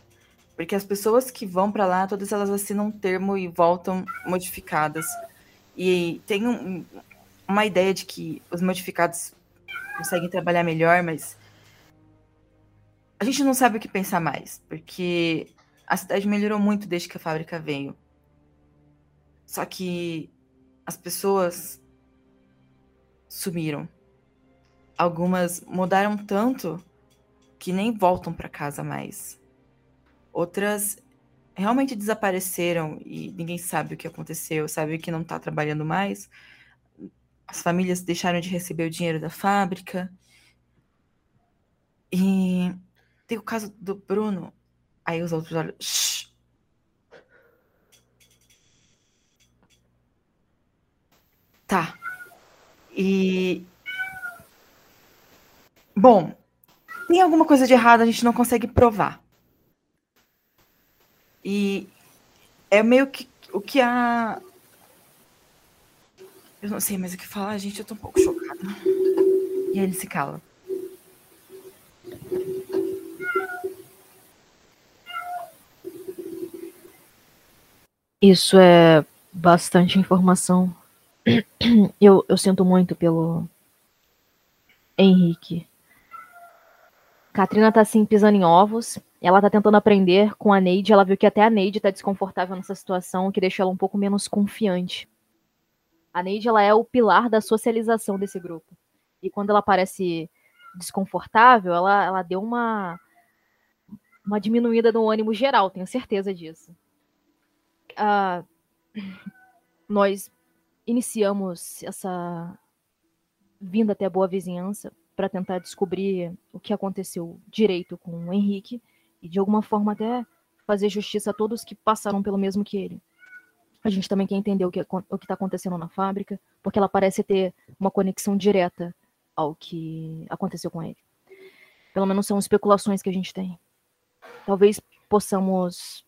Porque as pessoas que vão para lá, todas elas assinam um termo e voltam modificadas. E tem um, uma ideia de que os modificados conseguem trabalhar melhor, mas a gente não sabe o que pensar mais, porque a cidade melhorou muito desde que a fábrica veio. Só que as pessoas sumiram. Algumas mudaram tanto que nem voltam para casa mais. Outras realmente desapareceram e ninguém sabe o que aconteceu, sabe que não está trabalhando mais. As famílias deixaram de receber o dinheiro da fábrica. E tem o caso do Bruno. Aí os outros olham. Shh. Tá. E. Bom, tem alguma coisa de errado, a gente não consegue provar. E é meio que o que a. Eu não sei mais o que falar, gente, eu tô um pouco chocada. E aí ele se cala. Isso é bastante informação eu, eu sinto muito pelo Henrique. Katrina tá assim pisando em ovos. Ela tá tentando aprender com a Neide. Ela viu que até a Neide tá desconfortável nessa situação, que deixa ela um pouco menos confiante. A Neide ela é o pilar da socialização desse grupo. E quando ela parece desconfortável, ela, ela deu uma, uma diminuída no ânimo geral, tenho certeza disso. Uh, nós iniciamos essa vinda até a Boa Vizinhança para tentar descobrir o que aconteceu direito com o Henrique e de alguma forma até fazer justiça a todos que passaram pelo mesmo que ele. A gente também quer entender o que o está acontecendo na fábrica, porque ela parece ter uma conexão direta ao que aconteceu com ele. Pelo menos são especulações que a gente tem. Talvez possamos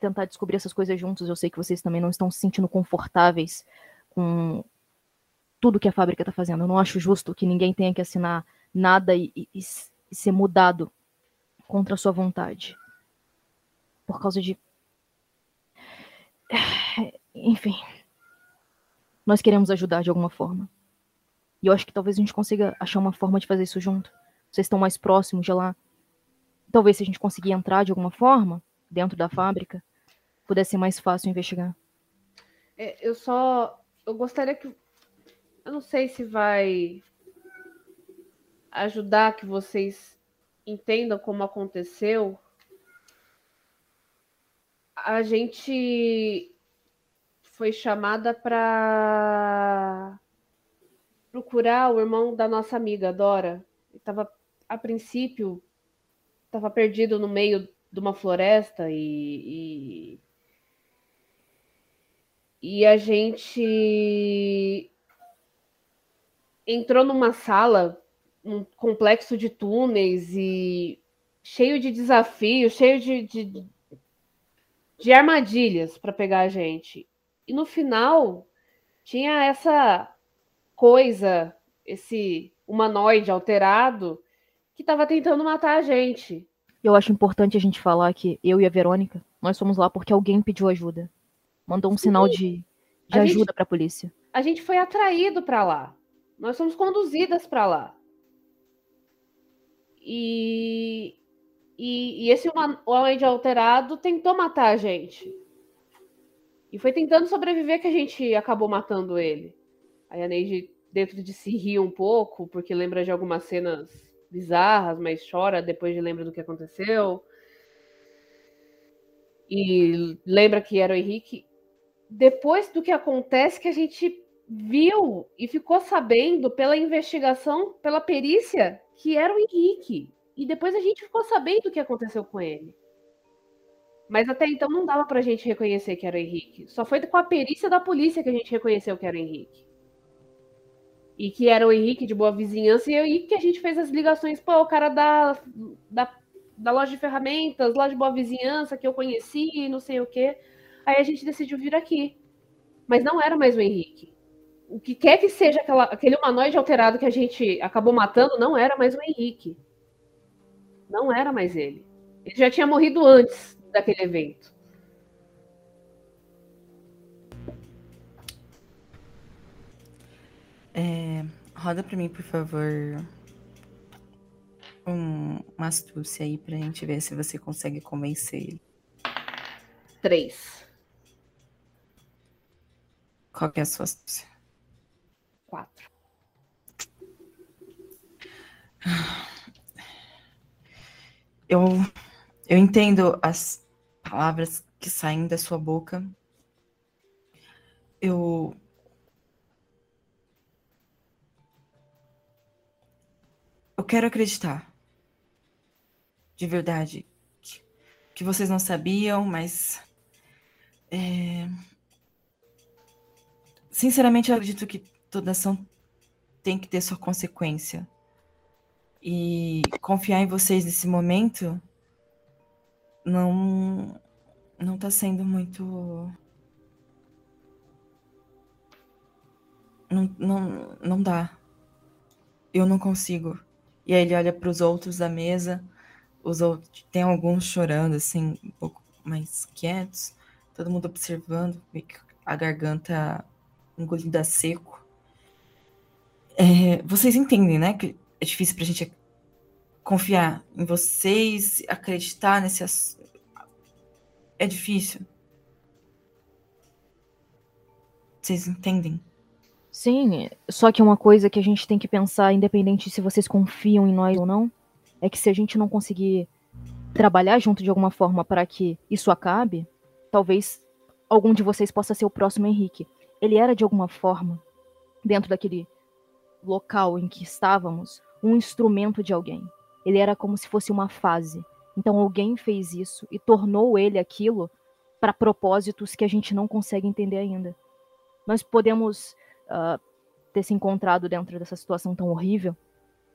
tentar descobrir essas coisas juntos. Eu sei que vocês também não estão se sentindo confortáveis com tudo que a fábrica está fazendo. Eu não acho justo que ninguém tenha que assinar nada e, e, e ser mudado contra a sua vontade. Por causa de. Enfim. Nós queremos ajudar de alguma forma. E eu acho que talvez a gente consiga achar uma forma de fazer isso junto. Vocês estão mais próximos de lá. Talvez se a gente conseguir entrar de alguma forma dentro da fábrica, pudesse ser mais fácil investigar. É, eu só eu gostaria que. Eu não sei se vai ajudar que vocês entendam como aconteceu. A gente foi chamada para procurar o irmão da nossa amiga Dora. Estava a princípio estava perdido no meio de uma floresta e, e e a gente entrou numa sala, um complexo de túneis e cheio de desafios, cheio de, de, de armadilhas para pegar a gente. E no final tinha essa coisa, esse humanoide alterado que estava tentando matar a gente. Eu acho importante a gente falar que eu e a Verônica, nós fomos lá porque alguém pediu ajuda mandou um Sim. sinal de, de ajuda para a polícia. A gente foi atraído para lá. Nós fomos conduzidas para lá. E, e, e esse homem de alterado tentou matar a gente. E foi tentando sobreviver que a gente acabou matando ele. Aí a Neide, dentro de si, ri um pouco, porque lembra de algumas cenas bizarras, mas chora depois de lembra do que aconteceu. E lembra que era o Henrique depois do que acontece que a gente viu e ficou sabendo pela investigação, pela perícia, que era o Henrique. E depois a gente ficou sabendo o que aconteceu com ele. Mas até então não dava pra gente reconhecer que era o Henrique. Só foi com a perícia da polícia que a gente reconheceu que era o Henrique. E que era o Henrique de boa vizinhança, e aí que a gente fez as ligações, pô, o cara da, da, da loja de ferramentas, loja de boa vizinhança, que eu conheci, não sei o quê. Aí a gente decidiu vir aqui. Mas não era mais o Henrique. O que quer que seja aquela, aquele humanoide alterado que a gente acabou matando, não era mais o Henrique. Não era mais ele. Ele já tinha morrido antes daquele evento. É, roda para mim, por favor, um, uma astúcia aí pra gente ver se você consegue convencer ele. Três. Qual que é a sua astúcia? Quatro. Eu, eu entendo as palavras que saem da sua boca. Eu. Eu quero acreditar. De verdade. Que, que vocês não sabiam, mas. é, Sinceramente, eu acredito que toda ação tem que ter sua consequência. E confiar em vocês nesse momento não não tá sendo muito não, não, não dá. Eu não consigo. E aí ele olha para os outros da mesa, os outros tem alguns chorando assim, um pouco mais quietos, todo mundo observando, a garganta engolida seco. É, vocês entendem, né, que é difícil pra gente confiar em vocês, acreditar nesse ass- é difícil. Vocês entendem? Sim, só que uma coisa que a gente tem que pensar, independente se vocês confiam em nós ou não, é que se a gente não conseguir trabalhar junto de alguma forma para que isso acabe, talvez algum de vocês possa ser o próximo Henrique. Ele era de alguma forma, dentro daquele local em que estávamos, um instrumento de alguém. Ele era como se fosse uma fase. Então alguém fez isso e tornou ele aquilo para propósitos que a gente não consegue entender ainda. Nós podemos ah, ter se encontrado dentro dessa situação tão horrível,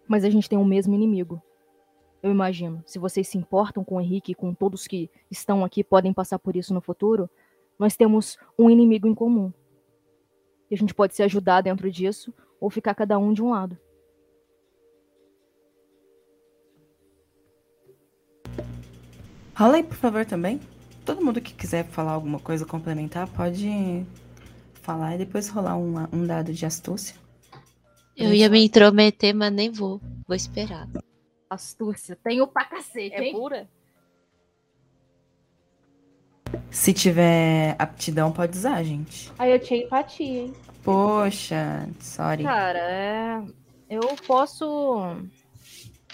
mas a gente tem o mesmo inimigo. Eu imagino. Se vocês se importam com o Henrique e com todos que estão aqui podem passar por isso no futuro, nós temos um inimigo em comum. E a gente pode se ajudar dentro disso ou ficar cada um de um lado. Rola aí, por favor, também. Todo mundo que quiser falar alguma coisa complementar, pode falar e depois rolar uma- um dado de astúcia. Eu ia me intrometer, mas nem vou. Vou esperar. Astúcia, tenho pra cacete, É hein? pura? Se tiver aptidão, pode usar, gente. Aí eu tinha empatia, hein? Poxa, sorry. Cara, é... eu posso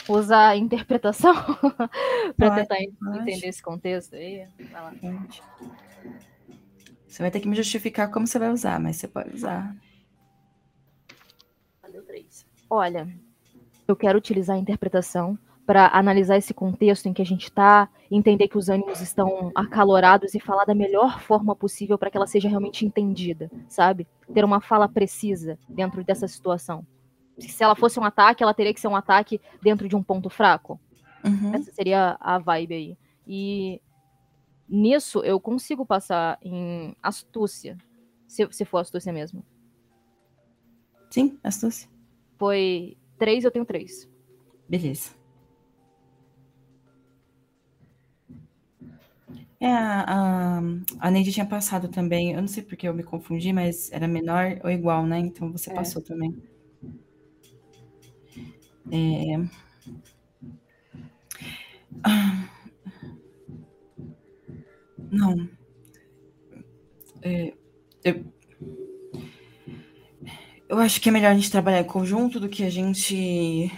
usar a interpretação Pode, tentar en- pode. entender esse contexto aí. Vai lá. Você vai ter que me justificar como você vai usar, mas você pode usar. Olha, eu quero utilizar a interpretação para analisar esse contexto em que a gente está, entender que os ânimos estão acalorados e falar da melhor forma possível para que ela seja realmente entendida, sabe? Ter uma fala precisa dentro dessa situação. Se ela fosse um ataque, ela teria que ser um ataque dentro de um ponto fraco. Uhum. Essa seria a vibe aí. E nisso eu consigo passar em astúcia, se, se for astúcia mesmo. Sim, astúcia. Foi três, eu tenho três. Beleza. É, a, a, a Neide tinha passado também. Eu não sei porque eu me confundi, mas era menor ou igual, né? Então você É. passou também. É... Ah. Não. É, eu... eu acho que é melhor a gente trabalhar em conjunto do que a gente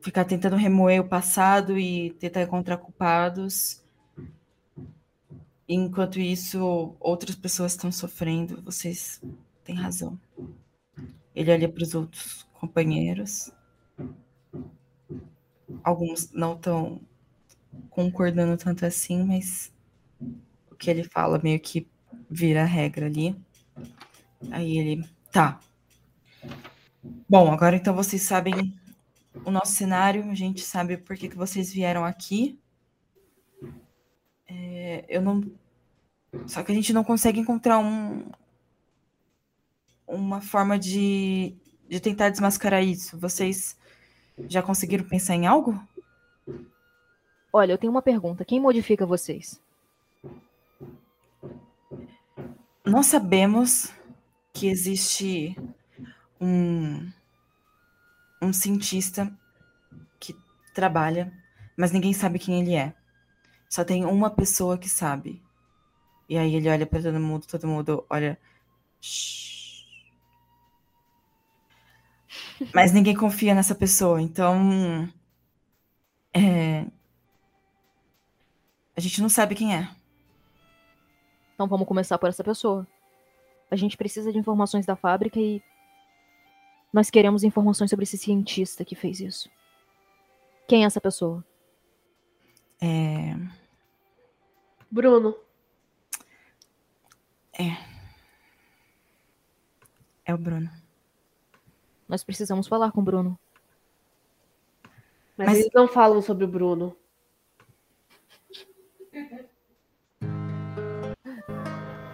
ficar tentando remoer o passado e tentar encontrar culpados. Enquanto isso, outras pessoas estão sofrendo. Vocês têm razão. Ele olha para os outros companheiros. Alguns não estão concordando tanto assim, mas o que ele fala meio que vira regra ali. Aí ele, tá. Bom, agora então vocês sabem o nosso cenário, a gente sabe por que, que vocês vieram aqui. É, eu não. Só que a gente não consegue encontrar um, uma forma de, de tentar desmascarar isso. Vocês já conseguiram pensar em algo? Olha, eu tenho uma pergunta. Quem modifica vocês? Nós sabemos que existe um, um cientista que trabalha, mas ninguém sabe quem ele é. Só tem uma pessoa que sabe. E aí ele olha para todo mundo, todo mundo olha. Mas ninguém confia nessa pessoa, então. é, A gente não sabe quem é. Então vamos começar por essa pessoa. A gente precisa de informações da fábrica e nós queremos informações sobre esse cientista que fez isso. Quem é essa pessoa? É, Bruno. É o Bruno. Nós precisamos falar com o Bruno. Mas, Mas- eles não falam sobre o Bruno.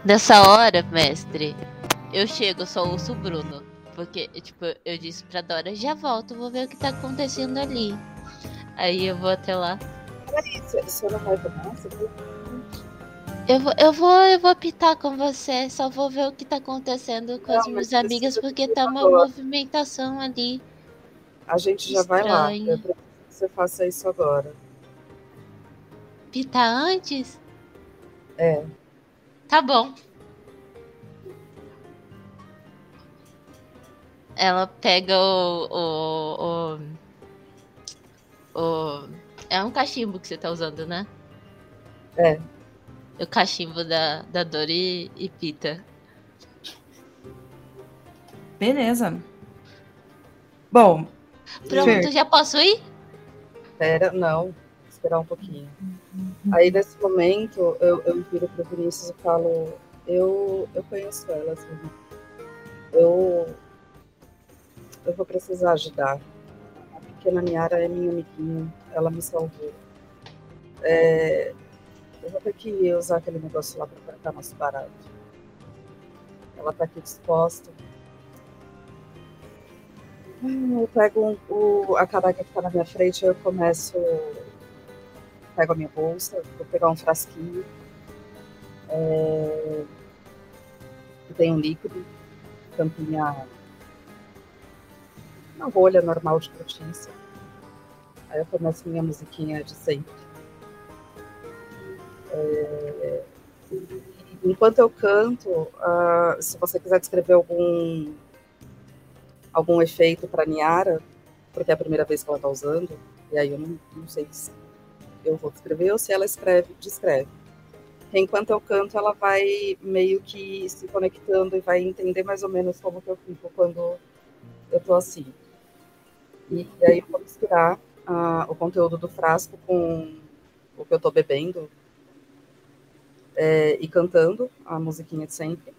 Nessa hora, mestre, eu chego, só ouço o Bruno. Porque, tipo, eu disse pra Dora, já volto, vou ver o que tá acontecendo ali. Aí eu vou até lá. Peraí, você- não vai tomar? Eu vou, eu vou, eu vou apitar com você, só vou ver o que tá acontecendo com Não, as minhas amigas, porque tá uma agora. movimentação ali. A gente já vai lá. Eu preciso que você faça isso agora. Pitar antes? É. Tá bom. Ela pega o, o, o, o- É um cachimbo que você tá usando, né? É. O cachimbo da, da Dori e Pita. Beleza. Bom, Pronto, Fer, já posso ir? Pera, não. Esperar um pouquinho. Aí, nesse momento, eu, eu viro pro Vinícius e falo: Eu, eu conheço elas, Vinícius. Eu, eu vou precisar ajudar. A pequena Niara é minha amiguinha. Ela me salvou. É, eu vou ter que usar aquele negócio lá para ficar mais barato. Ela tá aqui disposta. Hum, Eu pego o, a caraca que tá na minha frente, eu começo. Pego a minha bolsa, vou pegar um frasquinho. É, tem um líquido, tampinha. Uma rolha normal de frutícia. Aí eu começo minha musiquinha de sempre. É, enquanto eu canto, ah, se você quiser descrever algum algum efeito para Niara, porque é a primeira vez que ela está usando, e aí eu não, não sei se eu vou descrever ou se ela escreve, descreve. Enquanto eu canto, ela vai meio que se conectando e vai entender mais ou menos como que eu fico quando eu tô assim. E, e aí eu vou misturar ah, o conteúdo do frasco com o que eu tô bebendo é, e cantando a musiquinha de sempre.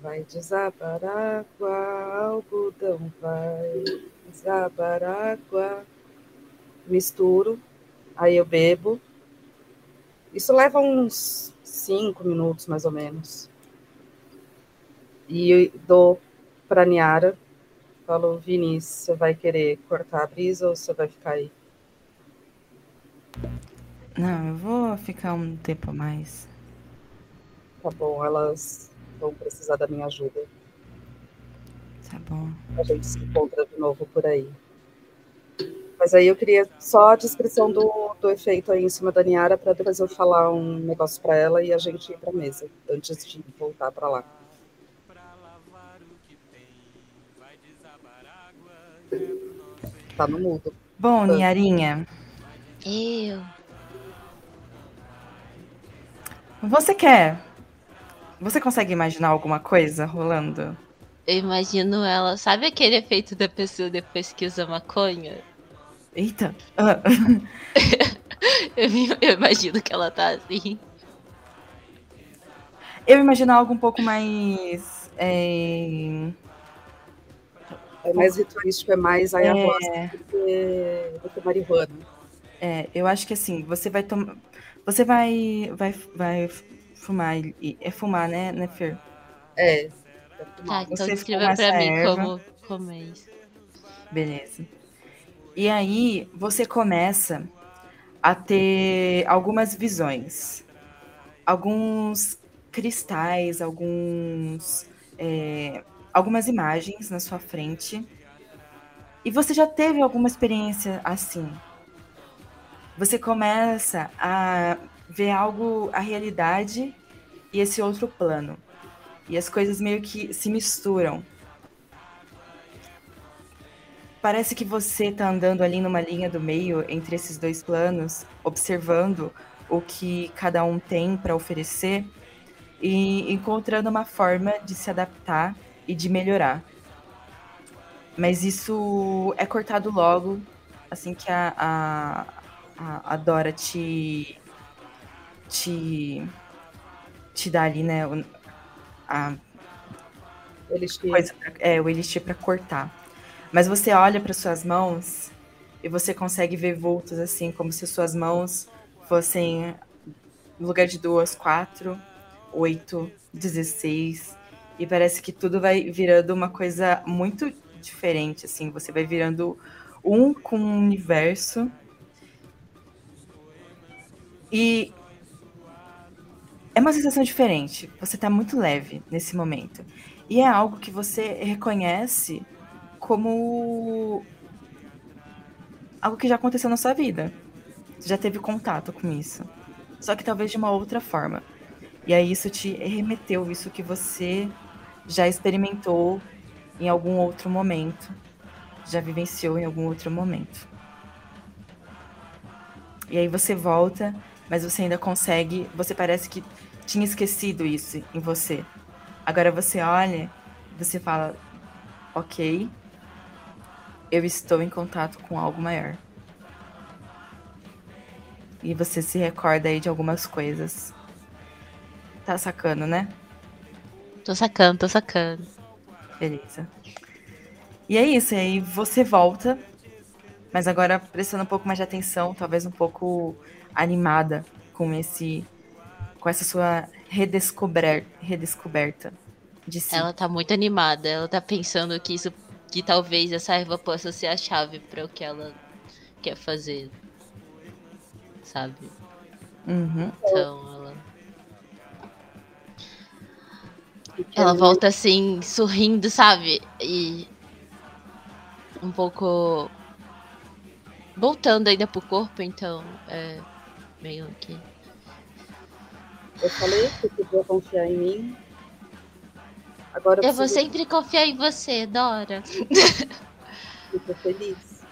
Vai desabar água, algodão vai desabar água. Misturo, aí eu bebo. Isso leva uns cinco minutos, mais ou menos. E dou para Niara. Falo, Vinícius, você vai querer cortar a brisa ou você vai ficar aí? Não, eu vou ficar um tempo a mais. Tá bom, elas vão precisar da minha ajuda. Tá bom. A gente se encontra de novo por aí. Mas aí eu queria só a descrição do, do efeito aí em cima da Niara para depois eu falar um negócio para ela e a gente ir para mesa antes de voltar para lá. Tá no mudo. Bom, Niarinha, Eu. Você quer? Você consegue imaginar alguma coisa rolando? Eu imagino ela. Sabe aquele efeito da pessoa depois que usa maconha? Eita! Ah. Eu, eu imagino que ela tá assim. Eu imagino algo um pouco mais. é, É mais ritualístico, é mais ayahuasca do, que, do que marihuana. é, eu acho que assim, você vai tomar. Você vai. Vai, vai fumar. e- É fumar, né, né, Fer? É. Tá, então Você fuma pra mim erva. como, como é isso. Beleza. E aí você começa a ter algumas visões, alguns cristais, alguns, é, algumas imagens na sua frente. E você já teve alguma experiência assim? Você começa a ver algo, a realidade e esse outro plano. E as coisas meio que se misturam. Parece que você tá andando ali numa linha do meio entre esses dois planos, observando o que cada um tem para oferecer e encontrando uma forma de se adaptar e de melhorar. Mas isso é cortado logo, assim que a, a, a, a Dora te, te, te dá ali, né, o- a, que coisa, pra- é, o elixir para cortar. Mas você olha para suas mãos e você consegue ver vultos assim, como se suas mãos fossem, no lugar de duas, quatro, oito, dezesseis. E parece que tudo vai virando uma coisa muito diferente, assim. Você vai virando um com o universo. E é uma sensação diferente. Você tá muito leve nesse momento. E é algo que você reconhece como algo que já aconteceu na sua vida. Você já teve contato com isso. Só que talvez de uma outra forma. E aí isso te remeteu isso que você já experimentou em algum outro momento. Já vivenciou em algum outro momento. E aí você volta, mas você ainda consegue. Você parece que tinha esquecido isso em você. Agora você olha, você fala: Ok, eu estou em contato com algo maior. E você se recorda aí de algumas coisas. Tá sacando, né? Tô sacando, tô sacando. Beleza. E é isso, aí você volta, mas agora prestando um pouco mais de atenção, talvez um pouco animada com esse com essa sua redescober, redescoberta de si. Ela tá muito animada. Ela tá pensando que isso. Que talvez essa erva possa ser a chave pra o que ela quer fazer. Sabe? Uhum. Então ela. Ela volta assim, sorrindo, sabe? E. Um pouco. Voltando ainda pro corpo, então. É. Meio que. Eu falei que podia confiar em mim. Agora eu Eu vou sempre confiar em você, Dora. ficar feliz.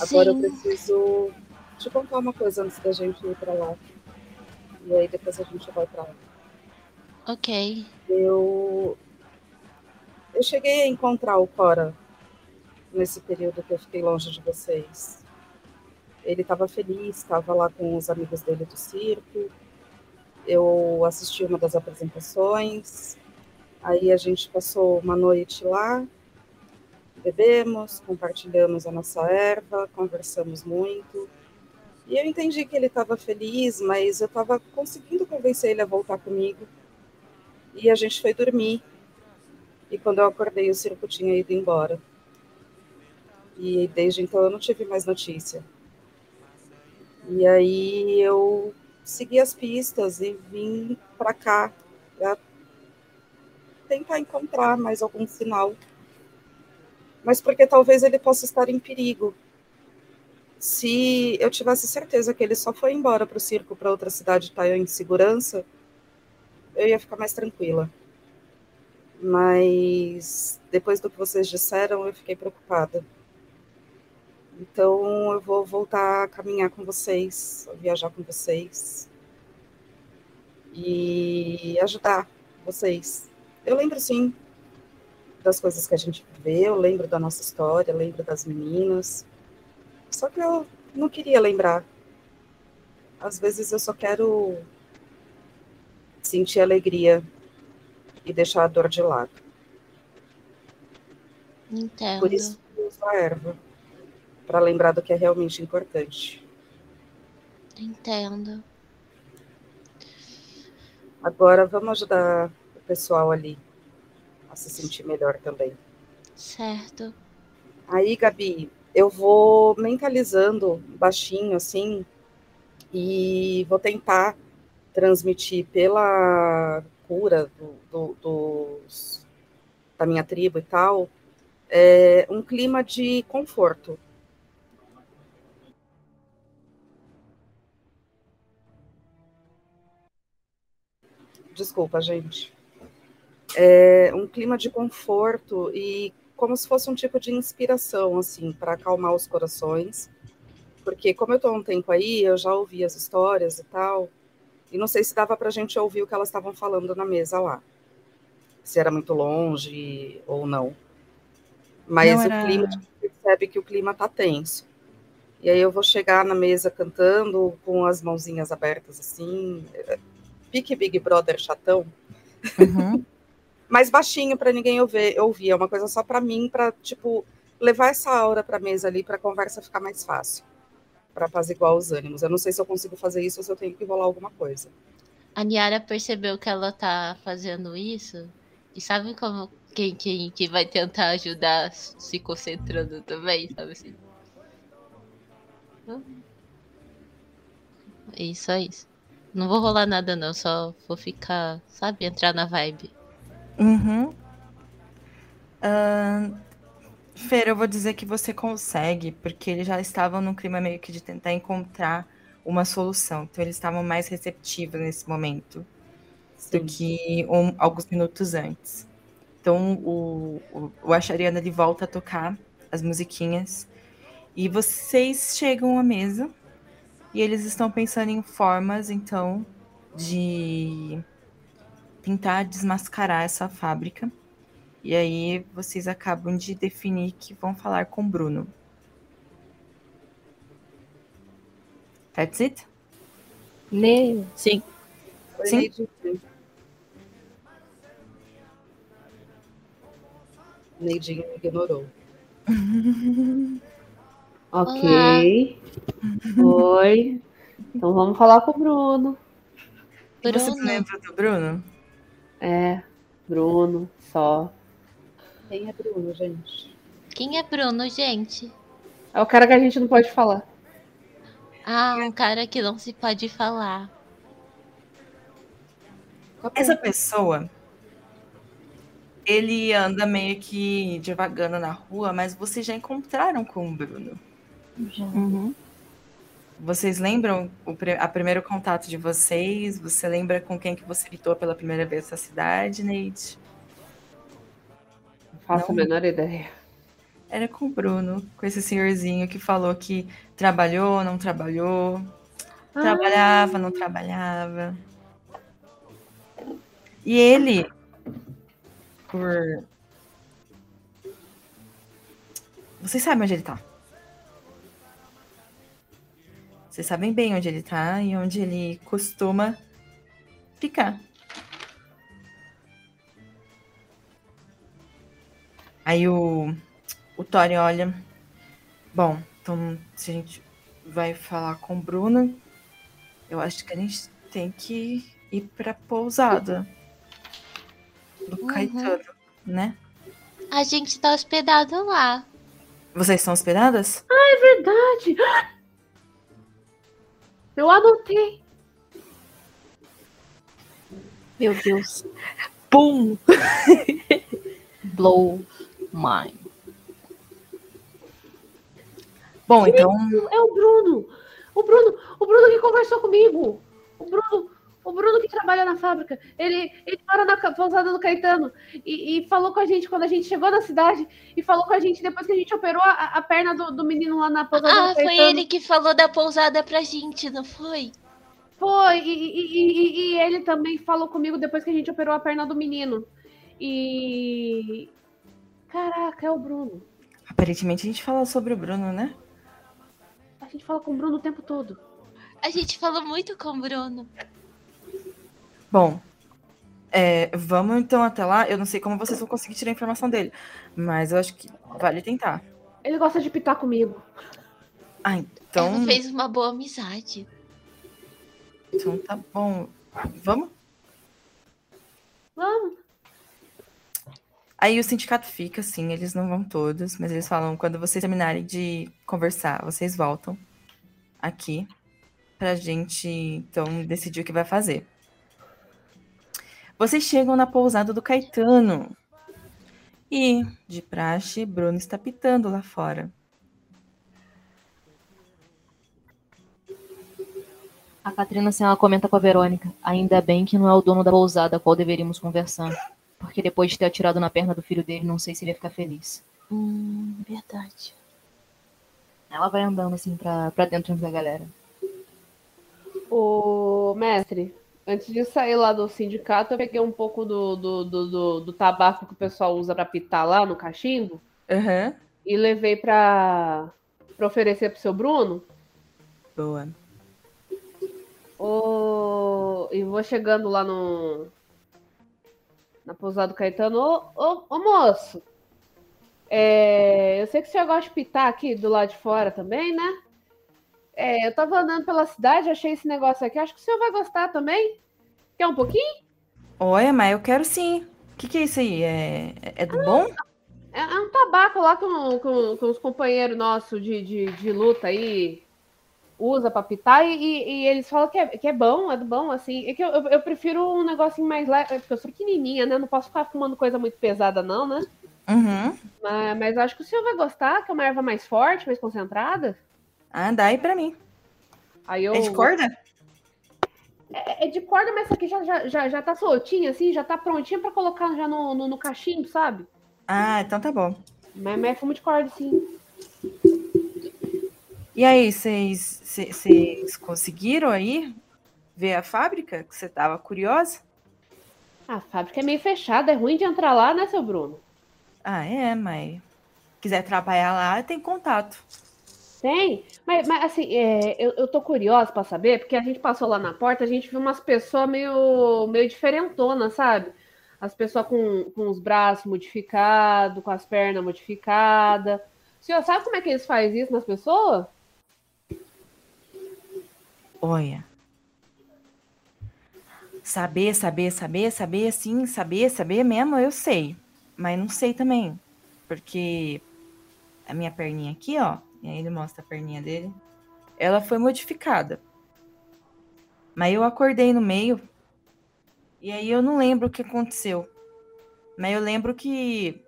Agora eu Sim. preciso te contar uma coisa antes da gente ir pra lá. E aí depois a gente vai pra lá. Ok. Eu eu cheguei a encontrar o Cora nesse período que eu fiquei longe de vocês. Ele estava feliz, estava lá com os amigos dele do circo. Eu assisti uma das apresentações. Aí a gente passou uma noite lá, bebemos, compartilhamos a nossa erva, conversamos muito. E eu entendi que ele estava feliz, mas eu estava conseguindo convencer ele a voltar comigo. E a gente foi dormir. E quando eu acordei, o circo tinha ido embora. E desde então eu não tive mais notícia. E aí eu segui as pistas e vim para cá tentar encontrar mais algum sinal. Mas porque talvez ele possa estar em perigo. Se eu tivesse certeza que ele só foi embora para o circo para outra cidade estar em segurança, eu ia ficar mais tranquila. Mas depois do que vocês disseram, eu fiquei preocupada. Então eu vou voltar a caminhar com vocês, a viajar com vocês e ajudar vocês. Eu lembro sim das coisas que a gente viveu, eu lembro da nossa história, lembro das meninas. Só que eu não queria lembrar. Às vezes eu só quero sentir alegria e deixar a dor de lado. Entendo. Por isso eu uso a erva, para lembrar do que é realmente importante. Entendo. Agora vamos ajudar o pessoal ali a se sentir melhor também. Certo. Aí, Gabi, eu vou mentalizando baixinho assim e vou tentar transmitir pela cura do, do, dos, da minha tribo e tal é, um clima de conforto. Desculpa, gente. É um clima de conforto e como se fosse um tipo de inspiração, assim, para acalmar os corações. Porque, como eu estou um tempo aí, eu já ouvi as histórias e tal, e não sei se dava para a gente ouvir o que elas estavam falando na mesa lá. Se era muito longe ou não. Mas Não o era- clima, a gente percebe que o clima tá tenso. E aí eu vou chegar na mesa cantando, com as mãozinhas abertas assim. É, Pique Big Brother chatão. Uhum. mais baixinho para ninguém ouvir, ouvir. É uma coisa só para mim, para tipo levar essa aura para mesa ali, para a conversa ficar mais fácil, para apaziguar os ânimos. Eu não sei se eu consigo fazer isso ou se eu tenho que rolar alguma coisa. A Niara percebeu que ela tá fazendo isso. E sabe como quem, quem que vai tentar ajudar se concentrando também, sabe assim? Isso, é isso. Não vou rolar nada não, só vou ficar, sabe, entrar na vibe. Uhum. Ahn, Fer, eu vou dizer que você consegue, porque eles já estavam num clima meio que de tentar encontrar uma solução. Então, eles estavam mais receptivos nesse momento do que um- alguns minutos antes. Então, o, o, o Achariano ele volta a tocar as musiquinhas e vocês chegam à mesa e eles estão pensando em formas, então, de tentar desmascarar essa fábrica. E aí vocês acabam de definir que vão falar com o Bruno. That's it? Ne... Sim. Sim. Neidinho. Ignorou. Ok. Oi. Então vamos falar com o Bruno. Você Bruno, lembra do Bruno? É, Bruno, só. Quem é Bruno, gente? quem é Bruno, gente? É o cara que a gente não pode falar. Ah, um cara que não se pode falar. Essa pessoa, ele anda meio que devagando na rua, mas vocês já encontraram com o Bruno. Uhum. Vocês lembram o, a primeiro contato de vocês? Você lembra com quem que você gritou pela primeira vez nessa cidade, Neide? Não faço Não. a menor ideia. Era com o Bruno, com esse senhorzinho que falou que trabalhou, não trabalhou, trabalhava, não trabalhava. E ele, por. Vocês sabem onde ele tá? Vocês sabem bem onde ele tá e onde ele costuma ficar. Aí o, o Tori olha. Bom, então se a gente vai falar com o Bruno, eu acho que a gente tem que ir pra pousada do Uhum. Caetano, né? A gente tá hospedado lá. Vocês estão hospedadas? É verdade. Eu anotei. Meu Deus. Pum! Blow mine. Bom, então É o Bruno. O Bruno, o Bruno que conversou comigo. O Bruno, o Bruno que trabalha na fábrica. Ele, ele mora na pousada do Caetano e, e falou com a gente quando a gente chegou na cidade e falou com a gente depois que a gente operou a, a perna do, do menino lá na pousada Ah, do foi Caetano. ele que falou da pousada pra gente, não foi? Foi, e, e- e- e- e ele também falou comigo depois que a gente operou a perna do menino. E. Caraca, é o Bruno. aparentemente a gente fala sobre o Bruno, né? A gente fala com o Bruno o tempo todo. A gente falou muito com o Bruno. Bom, é, vamos então até lá. Eu não sei como vocês vão conseguir tirar a informação dele, mas eu acho que vale tentar. Ele gosta de pitar comigo. Ah, então, Ela fez uma boa amizade. então tá bom. Vamos? Vamos. Aí o sindicato fica, assim, eles não vão todos, mas eles falam, quando vocês terminarem de conversar, vocês voltam aqui pra gente, então, decidir o que vai fazer. Vocês chegam na pousada do Caetano. E, de praxe, Bruno está pitando lá fora. A Catrina assim, ela comenta com a Verônica. Ainda bem que não é o dono da pousada a qual deveríamos conversar. Porque depois de ter atirado na perna do filho dele, não sei se ele ia ficar feliz. Hum, verdade. Ela vai andando assim pra, pra dentro da galera. Ô, mestre, antes de sair lá do sindicato, eu peguei um pouco do, do, do, do, do tabaco que o pessoal usa pra pitar lá no cachimbo Aham. e levei pra, pra oferecer pro seu Bruno. Boa. Ô, e vou chegando lá no. Na pousada do Caetano. Ô, ô, ô, moço! É, eu sei que o senhor gosta de pitar aqui do lado de fora também, né? É, eu tava andando pela cidade, achei esse negócio aqui. Acho que o senhor vai gostar também. Quer um pouquinho? Olha, mas eu quero sim. O que, que é isso aí? É, é do bom? É, é um tabaco lá com, com, com os companheiros nossos de, de, de luta aí. Usa pra pitar e, e- e eles falam que é, que é bom, é do bom, assim. É que eu, eu, eu prefiro um negocinho mais leve, porque eu sou pequenininha, né? Não posso ficar fumando coisa muito pesada, não, né? Uhum. Mas, mas acho que o senhor vai gostar, que é uma erva mais forte, mais concentrada. Ah, dá aí pra mim. Aí eu. É de corda? É, é de corda, mas essa aqui já, já, já, já tá soltinha, assim, já tá prontinha pra colocar já no, no, no cachimbo, sabe? Ah, então tá bom. Mas, mas é fumo de corda, sim. E aí, vocês cê- vocês conseguiram aí ver a fábrica? Que você tava curiosa? A fábrica é meio fechada, é ruim de entrar lá, né, seu Bruno? Ah, é, mas quiser trabalhar lá, tem contato. Tem, mas, mas assim, é, eu, eu tô curiosa pra saber, porque a gente passou lá na porta, a gente viu umas pessoas meio, meio diferentonas, sabe? As pessoas com, com os braços modificados, com as pernas modificadas. O senhor sabe como é que eles fazem isso nas pessoas? Olha. Saber, saber, saber, saber, sim, saber, saber mesmo, eu sei. Mas não sei também. Porque a minha perninha aqui, ó. E aí ele mostra a perninha dele. Ela foi modificada. Mas eu acordei no meio. E aí eu não lembro o que aconteceu. Mas eu lembro que.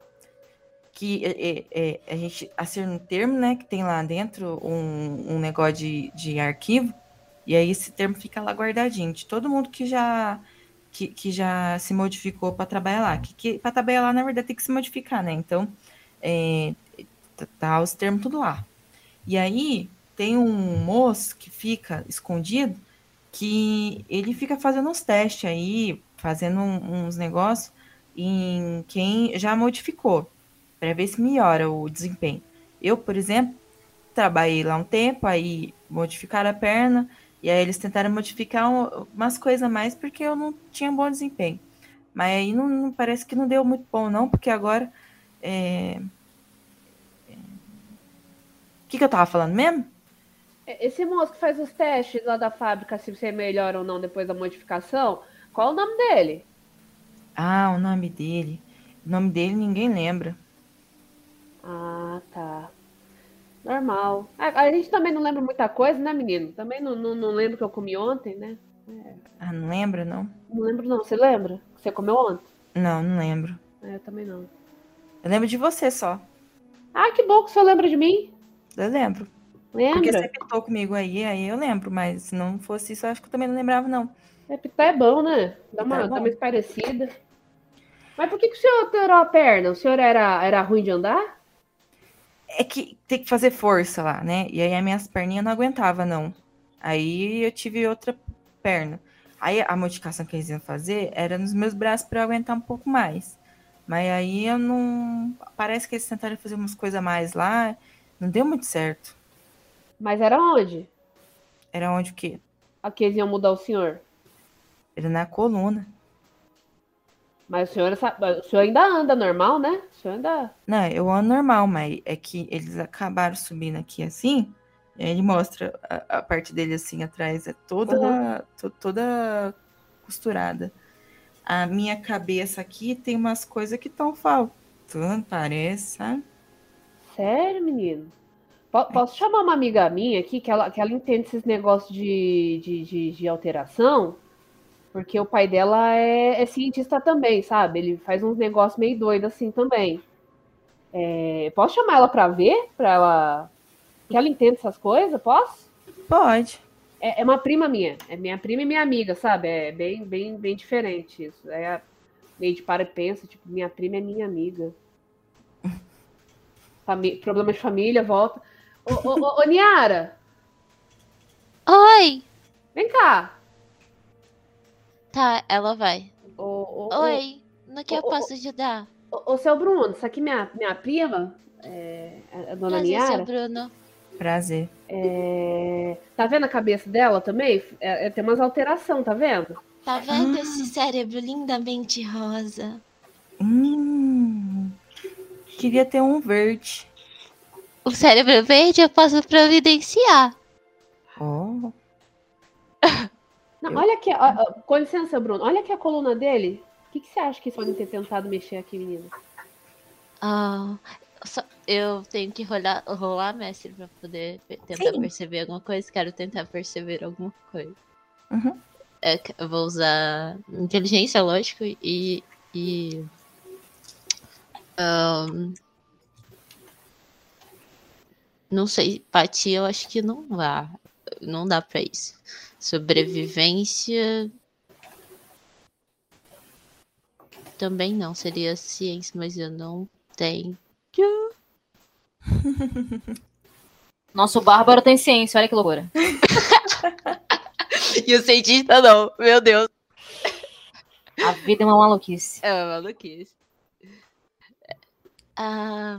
Que é, é, é, a gente assina um termo, né? Que tem lá dentro um, um negócio de, de arquivo. E aí esse termo fica lá guardadinho de todo mundo que já que, que já se modificou para trabalhar lá. Que, que para trabalhar lá, na verdade, tem que se modificar, né? Então, é, tá, tá os termos tudo lá. E aí tem um moço que fica escondido que ele fica fazendo uns testes aí, fazendo uns negócios em quem já modificou, para ver se melhora o desempenho. Eu, por exemplo, trabalhei lá um tempo, aí modificaram a perna, e aí eles tentaram modificar um- umas coisas a mais porque eu não tinha bom desempenho. Mas aí não, não- parece que não deu muito bom, não, porque agora. é, O que, que eu tava falando mesmo? É, Esse moço que faz os testes lá da fábrica, se você é melhor ou não depois da modificação, qual o nome dele? Ah, o nome dele. O nome dele ninguém lembra. Ah, tá. Normal. A, a gente também não lembra muita coisa, né, menino? Também não, não, não lembro o que eu comi ontem, né? Ah, não lembra, não? Não lembro, não. Você lembra? Você comeu ontem? Não, não lembro. É, eu também não. Eu lembro de você só. Ah, que bom que o senhor lembra de mim. Eu lembro. Porque Lembra? você pitou comigo aí, aí eu lembro, mas se não fosse isso, eu acho que eu também não lembrava, não. É, pitar é bom, né? Dá uma, Pitar é dá bom. uma parecida. Mas por que, que o senhor alterou a perna? O senhor era, era ruim de andar? É que tem que fazer força lá, né? E aí as minhas perninhas não aguentava, não. Aí eu tive outra perna. Aí a modificação que eles iam fazer era nos meus braços para eu aguentar um pouco mais. Mas aí eu não. Parece que eles tentaram fazer umas coisas a mais lá. Não deu muito certo. Mas era onde? Era onde o quê? A que eles iam mudar o senhor. Ele na coluna. Mas o senhor, o senhor ainda anda normal, né? O senhor ainda. Não, eu ando normal, mas é que eles acabaram subindo aqui assim. E aí ele mostra a, a parte dele assim atrás, é toda, Uhum. to- toda costurada. A minha cabeça aqui tem umas coisas que estão faltando, parece, sabe? Sério, menino? Po- Posso chamar uma amiga minha aqui, que ela, que ela entende esses negócios de, de, de, de alteração? Porque o pai dela é, é cientista também, sabe? Ele faz uns negócios meio doidos assim também. É, posso chamar ela pra ver? Pra ela. Que ela entende essas coisas? Posso? Pode. É, é uma prima minha. É minha prima e minha amiga, sabe? É bem, bem, bem diferente isso. É a- meio de para e pensa, tipo, minha prima é minha amiga. Fami- problema de família, volta. Ô, ô, ô, ô, Niara, Oi! vem cá. Tá, ela vai. Ô, ô, ô, Oi, no que eu posso ajudar? ô, ô, seu Bruno, isso aqui é minha, minha prima, é, a dona Prazer, seu Niara. Bruno. Prazer. É, tá vendo a cabeça dela também? É, é, tem umas alterações, tá vendo? Tá vendo Ah. esse cérebro lindamente rosa? Hum, queria ter um verde. O cérebro verde eu posso providenciar. Oh, Não, Eu- olha aqui, ó, ó, com licença, Bruno. Olha aqui a coluna dele. O que, que você acha que eles podem ter tentado mexer aqui, menina? Ah, só- eu tenho que rolar, rolar mestre, pra poder tentar Sim. perceber alguma coisa. Quero tentar perceber alguma coisa. Uhum. É eu vou usar inteligência, lógico, e. e não sei, empatia eu acho que não dá. Não dá pra isso. Sobrevivência. Também não, seria ciência, mas eu não tenho. Nosso bárbaro tem ciência, olha que loucura. E o cientista não, meu Deus. A vida é uma maluquice. É uma maluquice. Ah,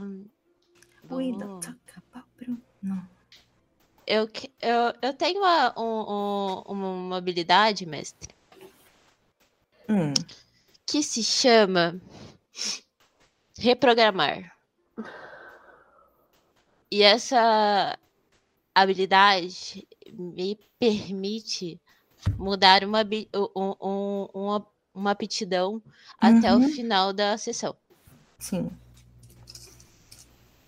we don't talk about Bruno. eu, eu, eu tenho uma, um- um- uma habilidade, mestre, Hum, que se chama reprogramar. E essa habilidade me permite mudar uma, um- um- uma, uma aptidão até o Uhum. final da sessão. sim.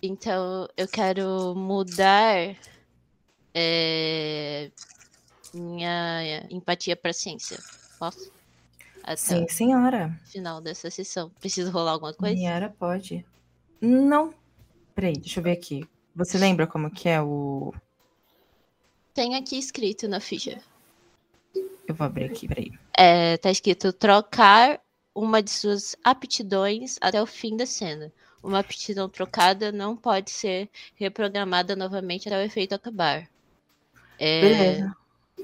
Então, eu quero mudar é, minha empatia para ciência. Posso? Até Sim, senhora. final dessa sessão. Preciso rolar alguma coisa? Niara pode. Não. Peraí, deixa eu ver aqui. Você lembra como que é o. Tem aqui escrito na ficha. Eu vou abrir aqui, peraí. É, tá escrito trocar uma de suas aptidões até o fim da cena. Uma aptidão trocada não pode ser reprogramada novamente até o efeito acabar. É, Beleza.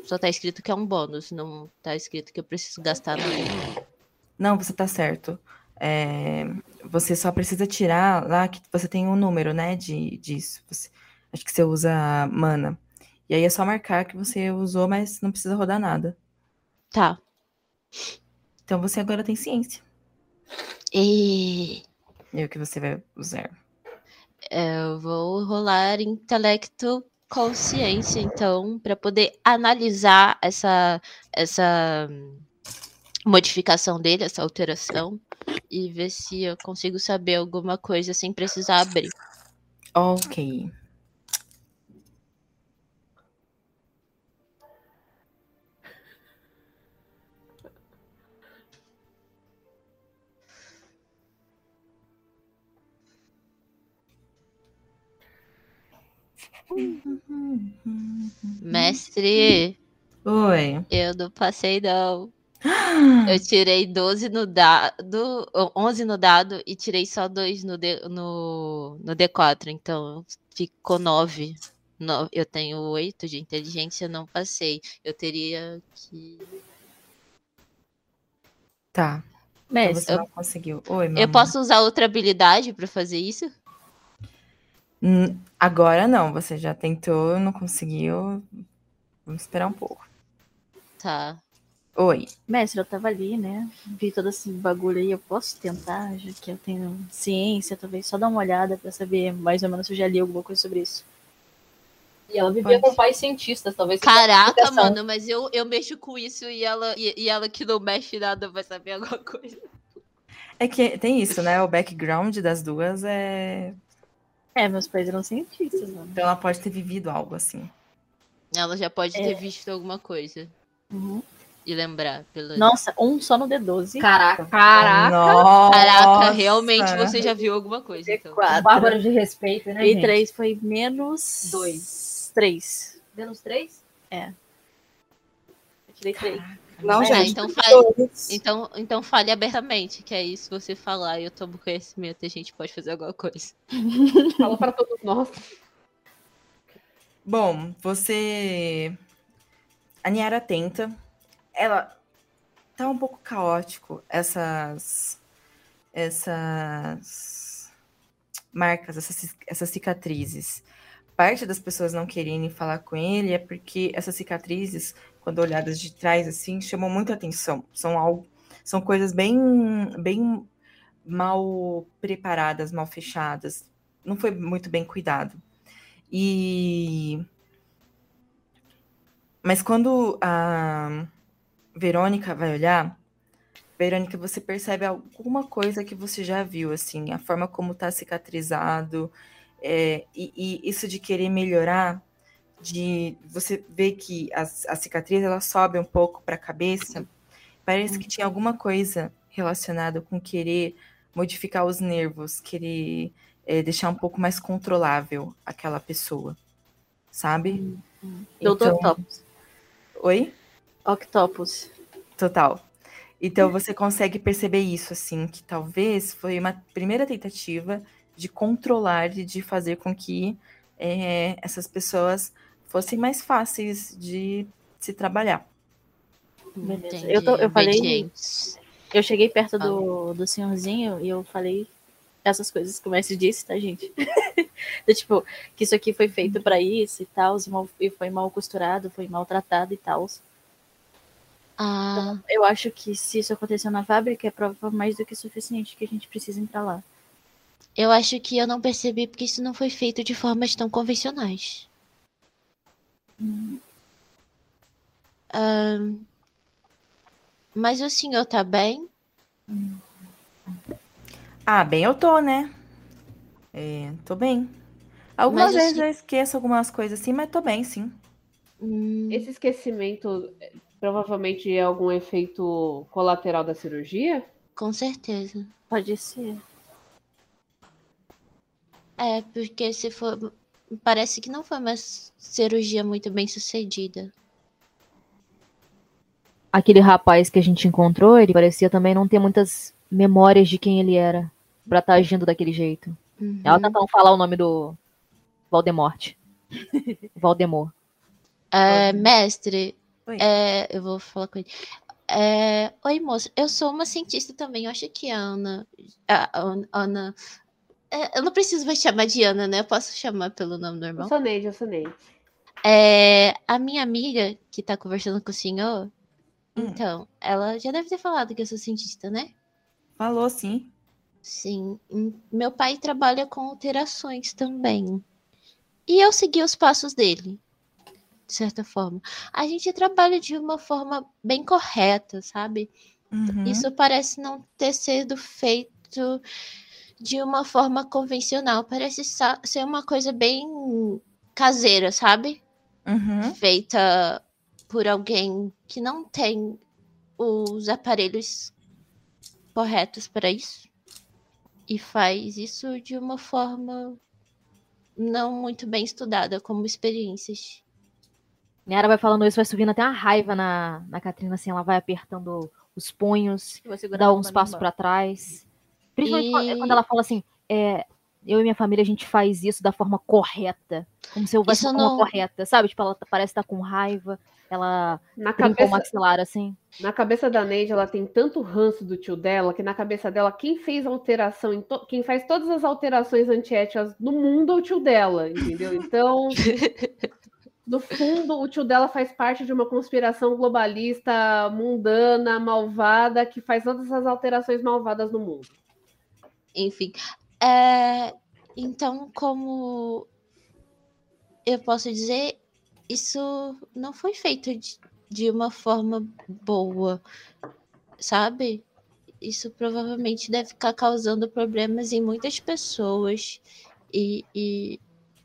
Só tá escrito que é um bônus, não tá escrito que eu preciso gastar nada. Não, você tá certo. É, você só precisa tirar lá que você tem um número, né? De, disso. Você- acho que você usa mana. E aí é só marcar que você usou, mas não precisa rodar nada. Tá. Então você agora tem ciência. E E o que você vai usar? eu vou rolar intelecto consciência, então, para poder analisar essa, essa hum, modificação dele, essa alteração, e ver se eu consigo saber alguma coisa sem precisar abrir. Ok. Mestre, Oi. eu não passei não. Eu tirei 12 no dado, 11 no dado e tirei só 2 no, D, no, no D4, então ficou 9. No, eu tenho 8 de inteligência, não passei. Eu teria que. Tá. Então Mestre, você não conseguiu. Oi, Eu posso usar outra habilidade pra fazer isso? Agora não, você já tentou, não conseguiu. Vamos esperar um pouco. Tá. Oi. Mestre, eu tava ali, né? Vi todo esse bagulho aí. Eu posso tentar, já que eu tenho ciência, talvez só dar uma olhada pra saber mais ou menos se eu já li alguma coisa sobre isso. E ela vivia Pode. com pais cientistas, talvez. Caraca, mano, mas eu, eu mexo com isso e ela, e, e ela que não mexe nada vai saber alguma coisa. É que tem isso, né? O background das duas é. É, meus pais eram cientistas, mano. Então ela pode ter vivido algo assim. Ela já pode É. ter visto alguma coisa Uhum. e lembrar. Pelo... Nossa, um só no D12. Caraca. Caraca. Nossa! Caraca, realmente você já viu alguma coisa. Então. D4. Bárbaro de respeito, né, E gente? três foi menos. Dois. Três. Menos três? Eu tirei três. Não, Ah, gente. então fale, então, então fale abertamente, que aí se você falar e eu tomo conhecimento, a gente pode fazer alguma coisa. Fala para todos nós. Bom, você. A Niara tenta. Ela tá um pouco caótico essas. Essas marcas, essas, essas cicatrizes. Parte das pessoas não quererem falar com ele é porque essas cicatrizes, quando olhadas de trás, assim, chamam muita atenção. São algo, são coisas bem, bem mal preparadas, mal fechadas. Não foi muito bem cuidado. E. Mas quando a Verônica vai olhar, Verônica, você percebe alguma coisa que você já viu, assim, a forma como tá cicatrizado, é, e, e isso de querer melhorar, de você ver que a, a cicatriz ela sobe um pouco para a cabeça, parece que tinha alguma coisa relacionada com querer modificar os nervos, querer é, deixar um pouco mais controlável aquela pessoa, sabe? Doutor Então- Octopus. Oi? Octopus. Total. Então você consegue perceber isso, assim, que talvez foi uma primeira tentativa de controlar e de fazer com que é, essas pessoas fossem mais fáceis de se trabalhar. Beleza. Entendi, Eu tô- eu falei-. Eu cheguei perto do, do senhorzinho e eu falei essas coisas que o mestre disse, tá, gente? Tipo, que isso aqui foi feito pra isso e tal, e e foi mal costurado, foi maltratado e tal. Ah, Eu acho que se isso aconteceu na fábrica, é prova mais do que suficiente que a gente precisa entrar lá. eu acho que eu não percebi porque isso não foi feito de formas tão convencionais. Mas o senhor tá bem? Ah, bem, eu tô, né? É, tô bem. Algumas Mas vezes assim- eu esqueço algumas coisas assim, mas tô bem, sim. Hum, Esse esquecimento provavelmente é algum efeito colateral da cirurgia? com certeza. Pode ser. É, porque se for. Parece que não foi uma cirurgia muito bem sucedida. Aquele rapaz que a gente encontrou, ele parecia também não ter muitas memórias de quem ele era. Pra estar agindo daquele jeito. Uhum. Ela tentando falar o nome do Valdemorte. Valdemor. É, mestre, é, eu vou falar com ele. É, oi, moça, eu sou uma cientista também. Eu acho que a Ana. A Ana. É, eu não preciso mais chamar de Ana, né? Eu posso chamar pelo nome Eu normal. sou Neide, eu sou Neide. É, a minha amiga que tá conversando com o senhor, Hum. então, ela já deve ter falado que eu sou cientista, né? Falou, sim. Sim. hum, Meu pai trabalha com alterações também. E eu segui os passos dele, de certa forma. A gente trabalha de uma forma bem correta, sabe? Uhum. Isso parece não ter sido feito de uma forma convencional. Parece ser uma coisa bem caseira, sabe? Uhum. Feita por alguém que não tem os aparelhos corretos para isso. E faz isso de uma forma não muito bem estudada, como experiências. Nera vai falando isso, vai subindo até uma raiva na, na Catrina, assim, ela vai apertando os punhos, dá uns passos pra trás. Principalmente quando- E- quando ela fala assim, é, eu e minha família, a gente faz isso da forma correta. Como se houvesse Isso uma forma não- correta, sabe? Tipo, ela tá- parece estar com raiva, ela Na trinca o cabeça, maxilar, assim. na cabeça da Neide, ela tem tanto ranço do tio dela que na cabeça dela, quem fez a alteração, em to- quem faz todas as alterações antiéticas no mundo é o tio dela, entendeu? Então, no fundo, o tio dela faz parte de uma conspiração globalista, mundana, malvada, que faz todas essas alterações malvadas no mundo. Enfim. É, então, como eu posso dizer, isso não foi feito de, de uma forma boa, sabe? Isso provavelmente deve ficar causando problemas em muitas pessoas. E, e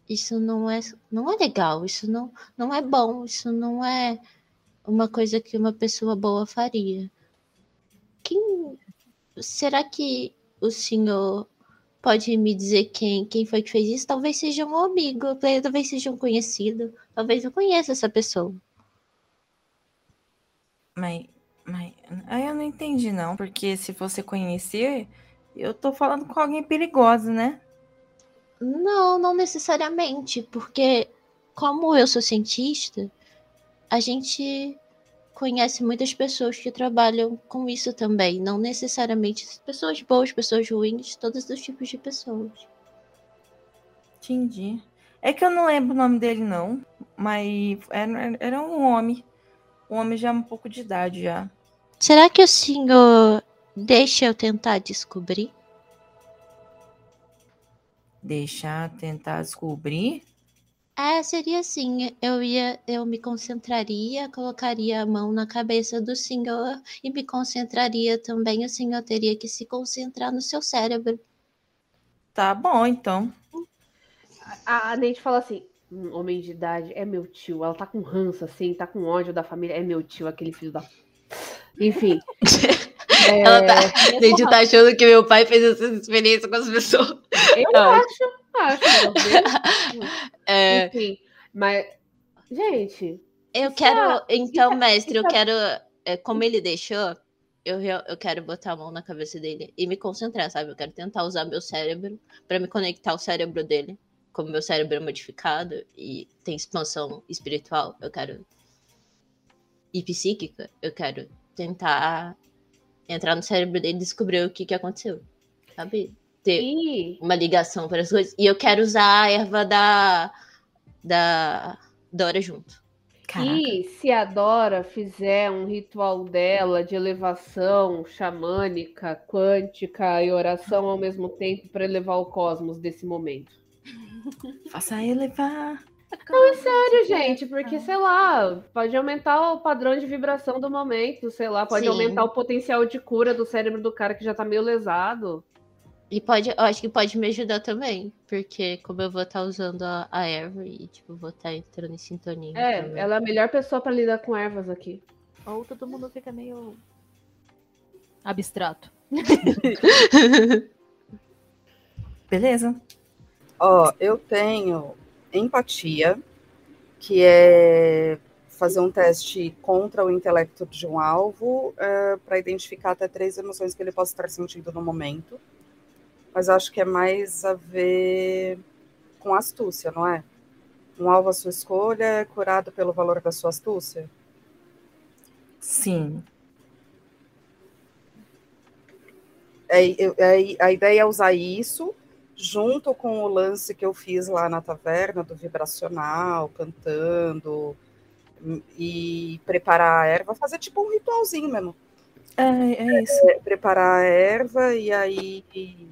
isso não é, não é legal, isso não, não é bom, isso não é uma coisa que uma pessoa boa faria. Quem será que o senhor pode me dizer quem, quem foi que fez isso? Talvez seja um amigo, talvez seja um conhecido, talvez eu conheça essa pessoa. Mas, mas aí eu não entendi não, porque se você conhecer, eu tô falando com alguém perigoso, né? Não, não necessariamente, porque como eu sou cientista, a gente conhece muitas pessoas que trabalham com isso também, não necessariamente pessoas boas, pessoas ruins, todos os tipos de pessoas. Entendi. É que eu não lembro o nome dele não, mas era, era um homem, um homem já um pouco de idade já. Será que o senhor deixa eu tentar descobrir? Deixar tentar descobrir? É, seria assim, eu ia, eu me concentraria, colocaria a mão na cabeça do senhor e me concentraria também, o senhor teria que se concentrar no seu cérebro. Tá bom, então. A, a Neide fala assim, um homem de idade, é meu tio, ela tá com ranço, assim, tá com ódio da família, é meu tio, aquele filho da... Enfim... É... Ela tá, Neide tá achando que meu pai fez essa experiência com as pessoas. Eu acho, acho. é... Enfim, mas, gente. Eu quero, então, mestre, eu quero, é, como ele deixou, eu, eu quero botar a mão na cabeça dele e me concentrar, sabe? Eu quero tentar usar meu cérebro para me conectar ao cérebro dele. Como meu cérebro é modificado e tem expansão espiritual, eu quero. E psíquica, eu quero tentar entrar no cérebro dele e descobrir o que, que aconteceu. Sabe? Ter e... uma ligação para as coisas. E eu quero usar a erva da, da Dora junto. Caraca. E se a Dora fizer um ritual dela de elevação xamânica, quântica e oração ao mesmo tempo para elevar o cosmos desse momento? Faça elevar. Não, é sério, gente, porque, sei lá, pode aumentar o padrão de vibração do momento, sei lá, pode Sim. aumentar o potencial de cura do cérebro do cara que já tá meio lesado. E pode, eu acho que pode me ajudar também, porque como eu vou estar tá usando a, a erva e, tipo, vou estar tá entrando em sintonia. É, também. ela é a melhor pessoa para lidar com ervas aqui. Ou todo mundo fica meio abstrato. Beleza. Ó, eu tenho empatia, que é fazer um teste contra o intelecto de um alvo é, para identificar até três emoções que ele possa estar sentindo no momento. Mas acho que é mais a ver com astúcia, não é? Um alvo à sua escolha é curado pelo valor da sua astúcia? Sim. É, é, a ideia é usar isso junto com o lance que eu fiz lá na taverna do vibracional, cantando e preparar a erva, fazer tipo um ritualzinho mesmo. É, é isso. É, preparar a erva e aí.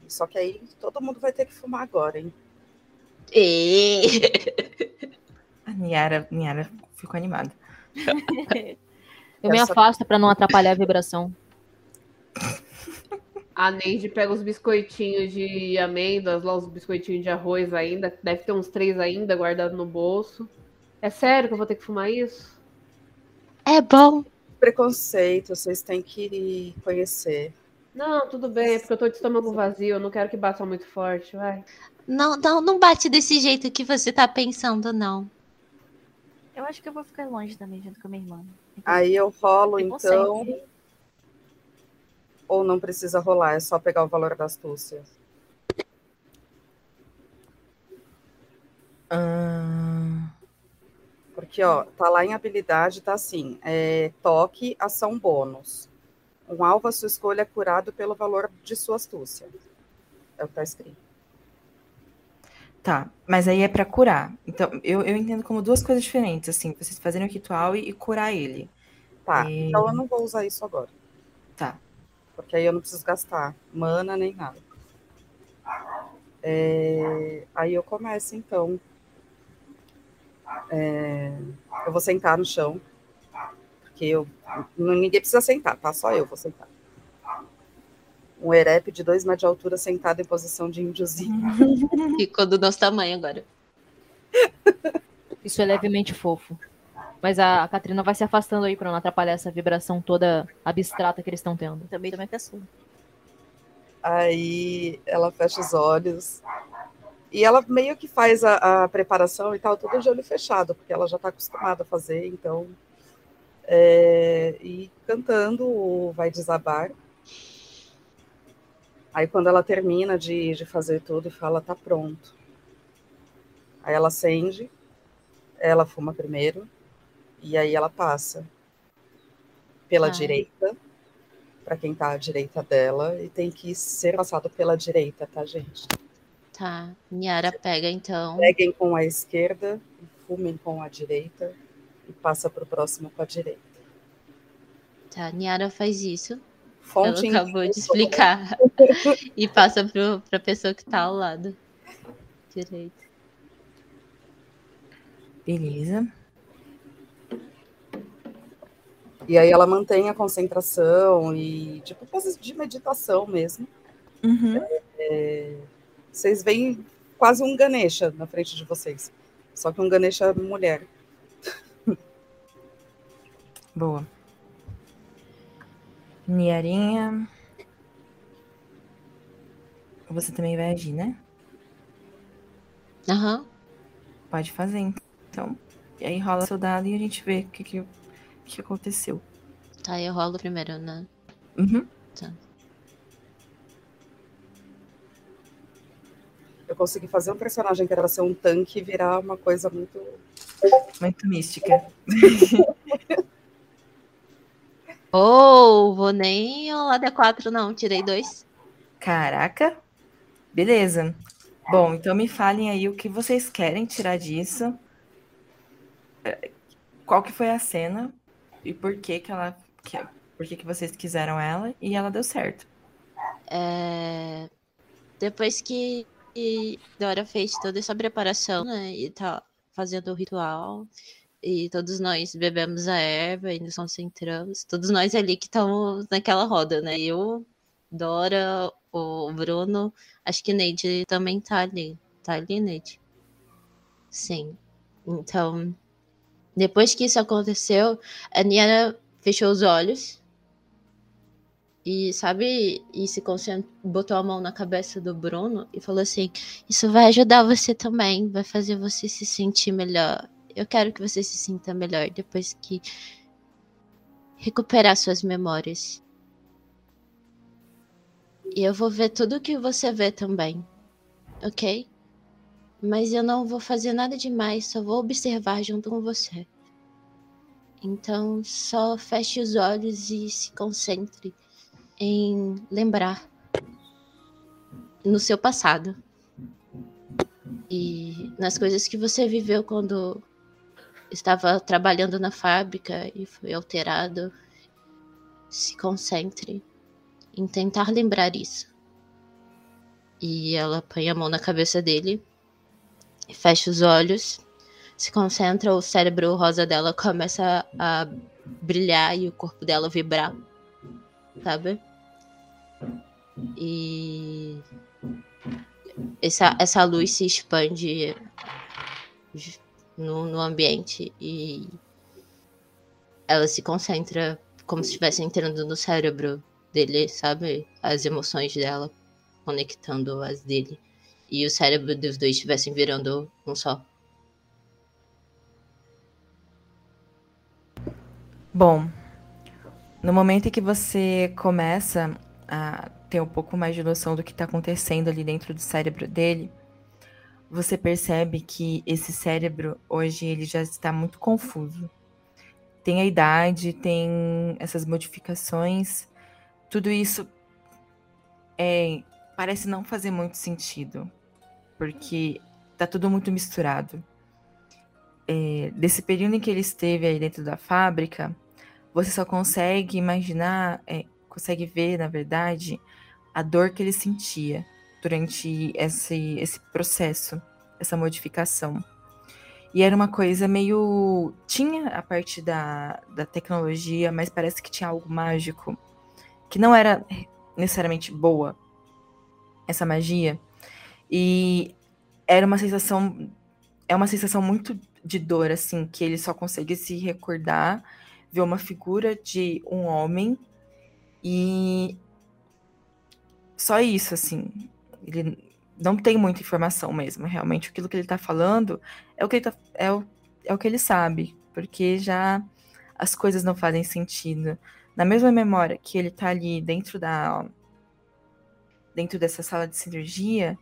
Só que aí todo mundo vai ter que fumar agora, hein? E... A Niara, Niara ficou animada. eu me afasto para não atrapalhar a vibração. A Neide pega os biscoitinhos de amêndoas, lá os biscoitinhos de arroz ainda. Deve ter uns três ainda guardados no bolso. É sério que eu vou ter que fumar isso? É bom. Preconceito, vocês têm que conhecer. Não, tudo bem, é porque eu tô de estômago vazio, eu não quero que bata muito forte, vai. Não, não, não bate desse jeito que você tá pensando, não. Eu acho que eu vou ficar longe também, junto com a minha irmã. Aí eu rolo, então. Ou não precisa rolar, é só pegar o valor da astúcia? Porque, ó, tá lá em habilidade, tá assim, é, toque, ação bônus. Um alvo à sua escolha é curado pelo valor de sua astúcia. É o que tá escrito. Tá, mas aí é pra curar. Então, eu, eu entendo como duas coisas diferentes, assim, vocês fazerem o ritual e, e curar ele. Tá, E- então eu não vou usar isso agora. Tá. Porque aí eu não preciso gastar mana nem nada. É, aí eu começo então. É, eu vou sentar no chão. Porque eu. Ninguém precisa sentar, tá? Só eu vou sentar. Um erep de dois metros de altura sentado em posição de índiozinho. Ficou do nosso tamanho agora. Isso é levemente fofo. Mas a, a Catrina vai se afastando aí pra não atrapalhar essa vibração toda abstrata que eles estão tendo. Também também caçou. Aí ela fecha os olhos. E ela meio que faz a, a preparação e tal, tudo de olho fechado, porque ela já está acostumada a fazer, então. é, e cantando o Vai Desabar. Aí quando ela termina de, de fazer tudo e fala, tá pronto. Aí ela acende, ela fuma primeiro, e aí ela passa pela Ah. direita, para quem tá à direita dela, e tem que ser passado pela direita, tá, gente? Tá. Niara pega então. Peguem com a esquerda, e fumem com a direita, e passa pro próximo com a direita. Tá, Niara faz isso. Fonte Ela acabou de explicar. e passa pro, pra pessoa que tá ao lado. Direito. Beleza. E aí ela mantém a concentração e, tipo, coisas de meditação mesmo. Uhum. Vocês veem quase um Ganesha na frente de vocês. Só que um Ganesha mulher. Boa. Niarinha. Você também vai agir, né? Aham. Pode fazer, então. E aí rola seu dado e a gente vê o que, que, o que aconteceu. Tá, eu rolo primeiro, né? Uhum. Eu consegui fazer um personagem que era ser um tanque e virar uma coisa muito. Muito mística. Oh, vou nem rolar D4, não. Tirei dois. Caraca. Beleza. Bom, então me falem aí o que vocês querem tirar disso. É, Qual que foi a cena e por que que ela que, por que que vocês quiseram ela e ela deu certo. É, Depois que que Dora fez toda essa preparação, né? E tá fazendo o ritual. E todos nós bebemos a erva e nos concentramos. Todos nós ali que estamos naquela roda, né? Eu, Dora, o Bruno, acho que Neide também tá ali. Tá ali, Neide? Sim. Então, depois que isso aconteceu, a Niana fechou os olhos e, sabe, e se botou a mão na cabeça do Bruno e falou assim: Isso vai ajudar você também, vai fazer você se sentir melhor. Eu quero que você se sinta melhor depois que recuperar suas memórias. E eu vou ver tudo que você vê também, ok? Mas eu não vou fazer nada demais, só vou observar junto com você. Então, só feche os olhos e se concentre em lembrar no seu passado e nas coisas que você viveu quando estava trabalhando na fábrica e foi alterado. Se concentre em tentar lembrar isso. E ela põe a mão na cabeça dele, fecha os olhos, se concentra, o cérebro rosa dela começa a brilhar e o corpo dela vibrar, sabe? E essa, essa luz se expande no, no ambiente e ela se concentra como se estivesse entrando no cérebro dele, sabe? As emoções dela conectando as dele. E o cérebro dos dois estivessem virando um só. Bom, no momento em que você começa a ter um pouco mais de noção do que está acontecendo ali dentro do cérebro dele, você percebe que esse cérebro hoje ele já está muito confuso. Tem a idade, tem essas modificações, tudo isso é, parece não fazer muito sentido, porque tá tudo muito misturado. É, desse período em que ele esteve aí dentro da fábrica, você só consegue imaginar, é, consegue ver, na verdade, a dor que ele sentia durante esse, esse processo, essa modificação. E era uma coisa meio. Tinha a parte da, da tecnologia, mas parece que tinha algo mágico. Que não era necessariamente boa, essa magia. E era uma sensação. É uma sensação muito de dor, assim, que ele só consegue se recordar, ver uma figura de um homem e. Só isso, assim. Ele não tem muita informação mesmo. Realmente, aquilo que ele está falando é o que ele tá, é o, é o que ele sabe, porque já as coisas não fazem sentido. Na mesma memória que ele está ali dentro da dentro dessa sala de cirurgia,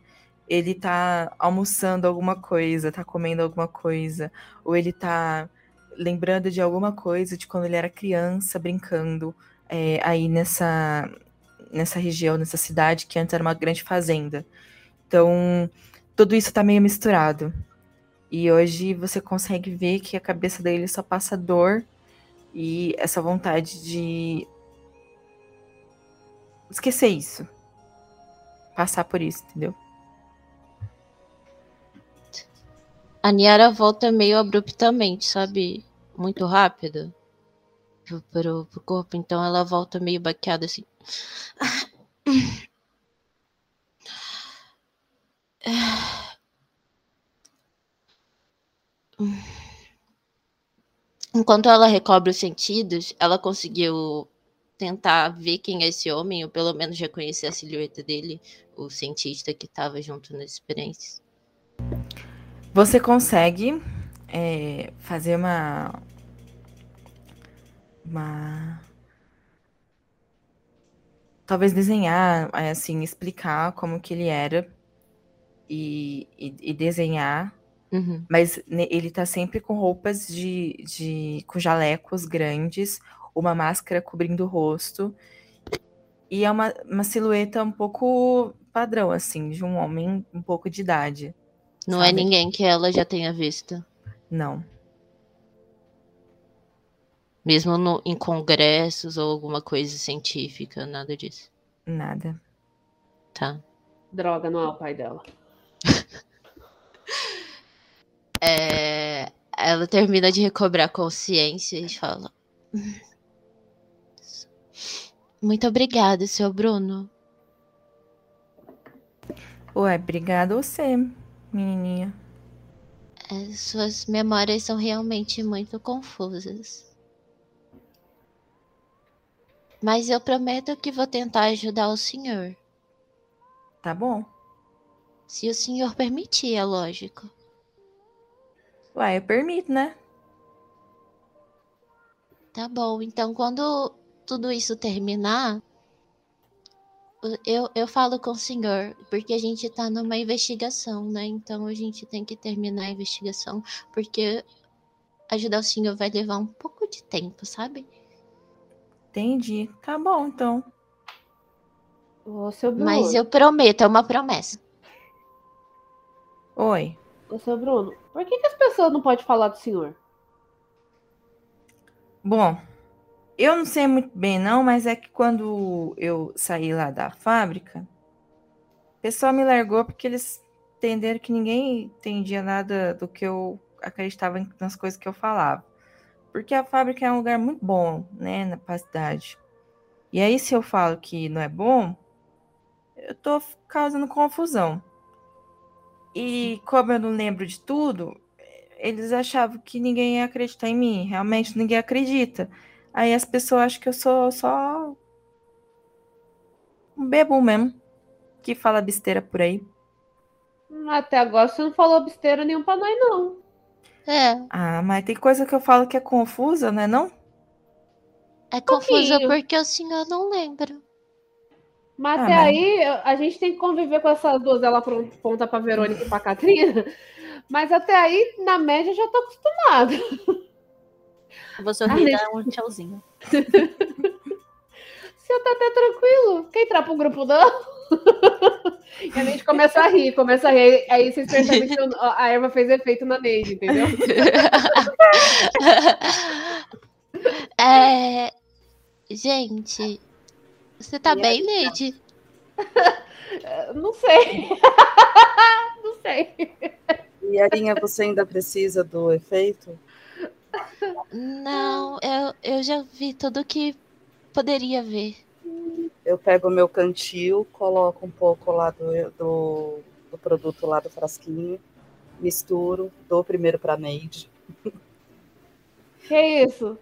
ele está almoçando alguma coisa, está comendo alguma coisa, ou ele está lembrando de alguma coisa de quando ele era criança, brincando é, aí nessa nessa região, nessa cidade que antes era uma grande fazenda. Então, tudo isso tá meio misturado. E hoje você consegue ver que a cabeça dele só passa dor e essa vontade de esquecer isso. Passar por isso, entendeu? A Niara volta meio abruptamente, sabe? Muito rápido pro, pro corpo, então ela volta meio baqueada assim. Enquanto ela recobre os sentidos, ela conseguiu tentar ver quem é esse homem, ou pelo menos reconhecer a silhueta dele, o cientista que estava junto nas experiências. Você consegue é, fazer uma. Uma. Talvez desenhar, assim, explicar como que ele era e, e, e desenhar, Uhum. mas ele tá sempre com roupas de, de com jalecos grandes, uma máscara cobrindo o rosto, e é uma, uma silhueta um pouco padrão, assim, de um homem um pouco de idade. Não é Sabe? ninguém que ela já tenha visto. Não, Mesmo no- em congressos ou alguma coisa científica, nada disso. nada. Tá. Droga, não é o pai dela. É, ela termina de recobrar a consciência e fala: Muito obrigada, seu Bruno. Ué, obrigada a você, menininha. É, suas memórias são realmente muito confusas. Mas eu prometo que vou tentar ajudar o senhor. Tá bom. Se o senhor permitir, é lógico. Ué, eu permito, né? Tá bom, então quando tudo isso terminar, eu, eu falo com o senhor, porque a gente tá numa investigação, né? Então a gente tem que terminar a investigação, porque ajudar o senhor vai levar um pouco de tempo, sabe? Entendi. Tá bom, então. Ô, seu Bruno. Mas eu prometo, é uma promessa. Oi. Ô, seu Bruno, por que, que as pessoas não podem falar do senhor? Bom, eu não sei muito bem não, mas é que quando eu saí lá da fábrica, o pessoal me largou porque eles entenderam que ninguém entendia nada do que eu acreditava em- nas coisas que eu falava. Porque a fábrica é um lugar muito bom, né, na cidade. E aí se eu falo que não é bom, eu tô causando confusão. E como eu não lembro de tudo, eles achavam que ninguém ia acreditar em mim. Realmente ninguém acredita. Aí as pessoas acham que eu sou só um bebum mesmo, que fala besteira por aí. Até agora você não falou besteira nenhum pra nós, não. É, Ah, mas tem coisa que eu falo que é confusa, né não? é pouquinho. porque o senhor não lembra. Mas Ah, até mas- aí, a gente tem que conviver com essas duas, ela ponta pra Verônica e pra Catrina. Mas até aí, na média, eu já tô acostumada. Vou sorrir e dar um tchauzinho. Se eu tá até tranquilo. Quer entrar pro grupo, não? E a Neide começa a rir, começa a rir. Aí vocês percebem que a erva fez efeito na Neide, entendeu? É... Gente, você tá bem, Neide? Não sei. Não sei. E Arinha, você ainda precisa do efeito? Não, eu, eu já vi tudo que poderia ver. Eu pego o meu cantil, coloco um pouco lá do, do, do produto lá do frasquinho, misturo, dou primeiro pra Neide. Que isso?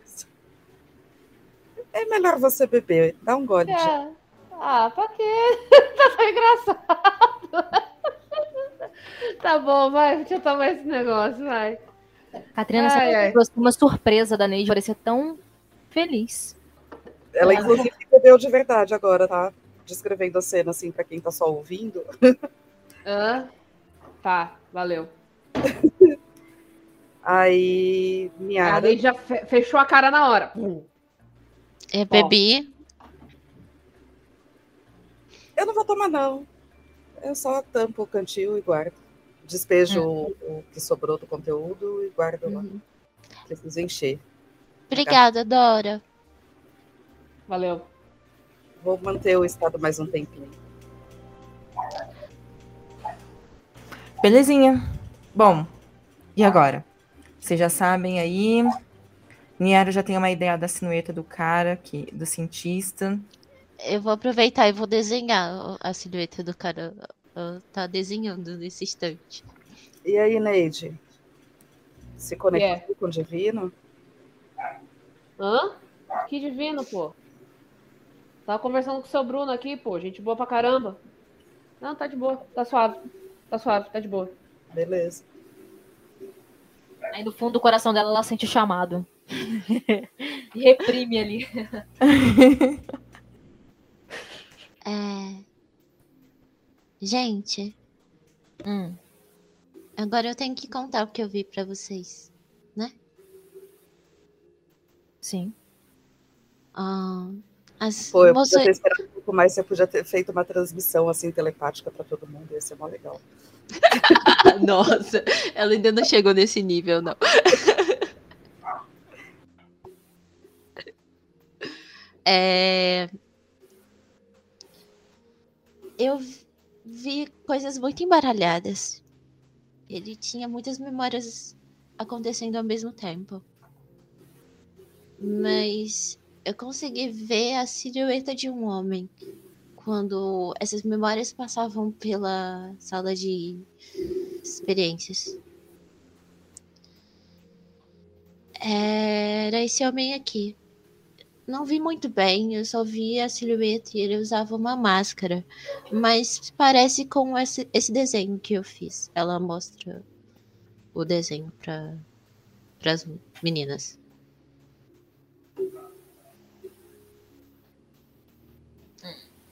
É melhor você beber, dá um gole. É. Ah, pra quê? Tá tão engraçado. Tá bom, vai, deixa eu tomar esse negócio, vai. Catrina Ai, sempre ai. trouxe uma surpresa da Neide, parecia tão feliz. Ela, inclusive, bebeu de verdade agora, tá? Descrevendo a cena, assim, pra quem tá só ouvindo. Hã? Tá, valeu. Aí, A Miara, Neide já fe- fechou a cara na hora. Eu bebi. eu não vou tomar, não. Eu só tampo o cantil e guardo. Despejo o, o que sobrou do conteúdo e guardo lá. Uhum. Preciso encher. Obrigada, Dora. Valeu. Vou manter o estado mais um tempinho. Belezinha. Bom, e agora? Vocês já sabem aí. Niero já tem uma ideia da sinueta do cara, que, do cientista. Eu vou aproveitar e vou desenhar a silhueta do cara. Tá desenhando nesse instante. E aí, Neide? Se conectou com o divino? Hã? Que divino, pô. Tava conversando com o seu Bruno aqui, pô. Gente boa pra caramba. Não, tá de boa. Tá suave. Tá suave, tá de boa. Beleza. Aí no fundo do coração dela ela sente o chamado. e reprime ali. É... Gente, Hum. agora eu tenho que contar o que eu vi pra vocês. Sim. Ah, as Pô, eu moças- podia ter esperado um pouco mais, você podia ter feito uma transmissão assim telepática pra todo mundo, ia ser mó legal. Nossa, ela ainda não chegou nesse nível, não. É... Eu vi coisas muito embaralhadas. Ele tinha muitas memórias acontecendo ao mesmo tempo. Mas eu consegui ver a silhueta de um homem quando essas memórias passavam pela sala de experiências. Era esse homem aqui. Não vi muito bem, eu só vi a silhueta e ele usava uma máscara. Mas parece com esse, esse desenho que eu fiz. Ela mostra o desenho para as meninas.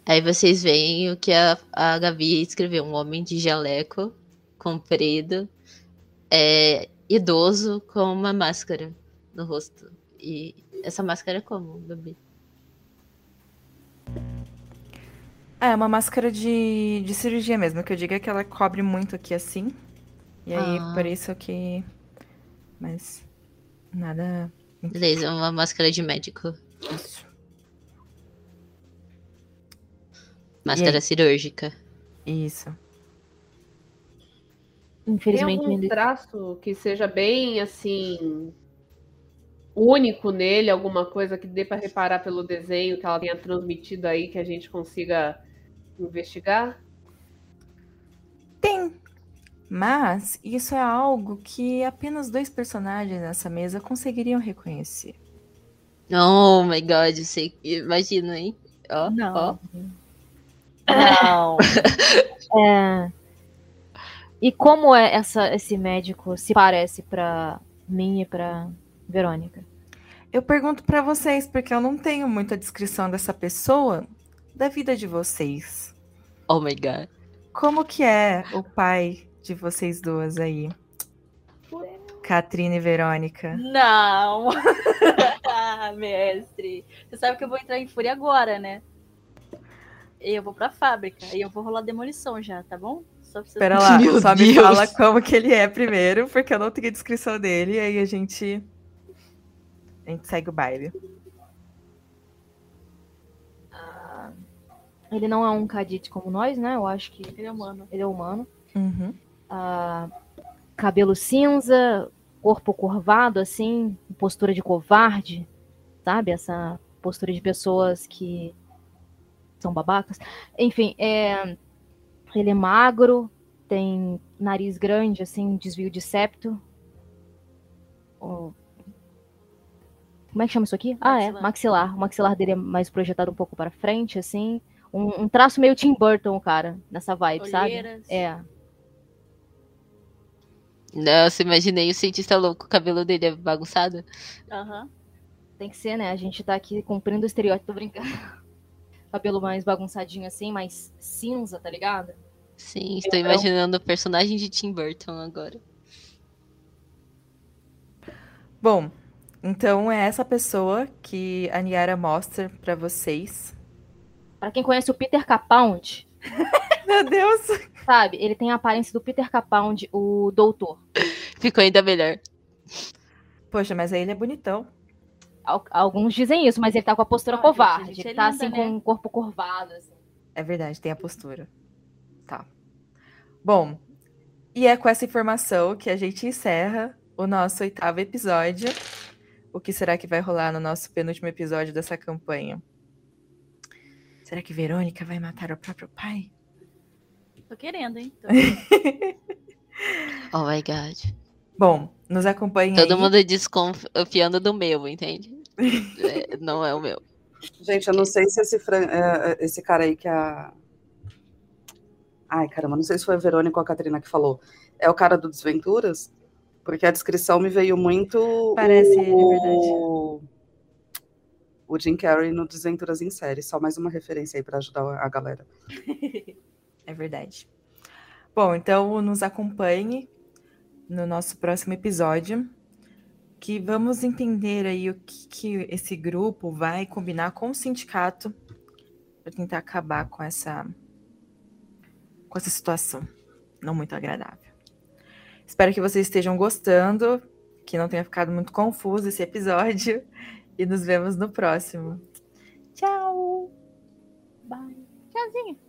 Aí vocês veem o que a, a Gabi escreveu: um homem de jaleco, comprido, é, idoso, com uma máscara no rosto. E essa máscara é como, Gabi? É, uma máscara de, de cirurgia mesmo, que eu digo é que ela cobre muito aqui assim. E aí, Ah. por isso que. Mas. Nada. Beleza, uma máscara de médico. Isso. Máscara aí? cirúrgica. Isso. Tem Infelizmente algum ainda. traço que seja bem assim único nele, alguma coisa que dê para reparar pelo desenho que ela tenha transmitido aí que a gente consiga investigar? Tem. Mas isso é algo que apenas dois personagens nessa mesa conseguiriam reconhecer. Oh my god, eu sei. Imagina, hein? Ó, Não. ó. Não. É. E como é essa, esse médico se parece pra mim e pra Verônica? Eu pergunto pra vocês, porque eu não tenho muita descrição dessa pessoa da vida de vocês. Oh my god. Como que é o pai de vocês duas aí? Catrina e Verônica. Não! ah, mestre. Você sabe que eu vou entrar em fúria agora, né? E eu vou pra fábrica. E eu vou rolar demolição já, tá bom? Só pra vocês- Espera lá, Meu só me Deus. fala como que ele é primeiro, porque eu não tenho a descrição dele, e aí a gente. A gente segue o baile. Ele não é um Kadit como nós, né? Eu acho que Ele é humano. ele é humano. Uhum. Ah, cabelo cinza, corpo curvado, assim, postura de covarde, sabe? Essa postura de pessoas que são babacas. Enfim, é, ele é magro, tem nariz grande, assim, desvio de septo. Ó, Como é que chama isso aqui? Ah, é, Maxilar. maxilar. O maxilar dele é mais projetado um pouco para frente, assim. Um, um traço meio Tim Burton, cara, nessa vibe, sabe? Olheiras. É. Nossa, imaginei o cientista louco, o cabelo dele é bagunçado. Aham. Tem que ser, né? A gente tá aqui cumprindo o estereótipo, tô brincando. Cabelo mais bagunçadinho assim, mais cinza, tá ligado? Sim, estou imaginando o personagem de Tim Burton agora. Bom, então é essa pessoa que a Niara mostra pra vocês. Pra quem conhece o Peter Capaldi, Meu Deus! sabe? Ele tem a aparência do Peter Capaldi, o doutor. Ficou ainda melhor. Poxa, mas aí ele é bonitão. Al- Alguns dizem isso, mas ele tá com a postura gente, covarde. gente, ele é tá linda, assim né? com o corpo curvado. Assim. É verdade, tem a postura. Tá. Bom, e é com essa informação que a gente encerra o nosso oitavo episódio. O que será que vai rolar no nosso penúltimo episódio dessa campanha? Será que Verônica vai matar o próprio pai? Tô querendo, hein? Tô- Oh my god. Bom, nos acompanhe Todo aí. mundo desconfiando do meu, entende? É, não é o meu. Gente, eu não sei se esse, fran- é, é, esse cara aí que a. Ai, caramba, não sei se foi a Verônica ou a Catarina que falou. É o cara do Desventuras? Porque a descrição me veio muito. Parece o... ele, é verdade. O Jim Carrey no Desventuras em série. Só mais uma referência aí pra ajudar a galera. É verdade. Bom, então nos acompanhe no nosso próximo episódio, que vamos entender aí o que, que esse grupo vai combinar com o sindicato para tentar acabar com essa com essa situação não muito agradável. Espero que vocês estejam gostando, que não tenha ficado muito confuso esse episódio e nos vemos no próximo. Tchau. Bye. Tchauzinho.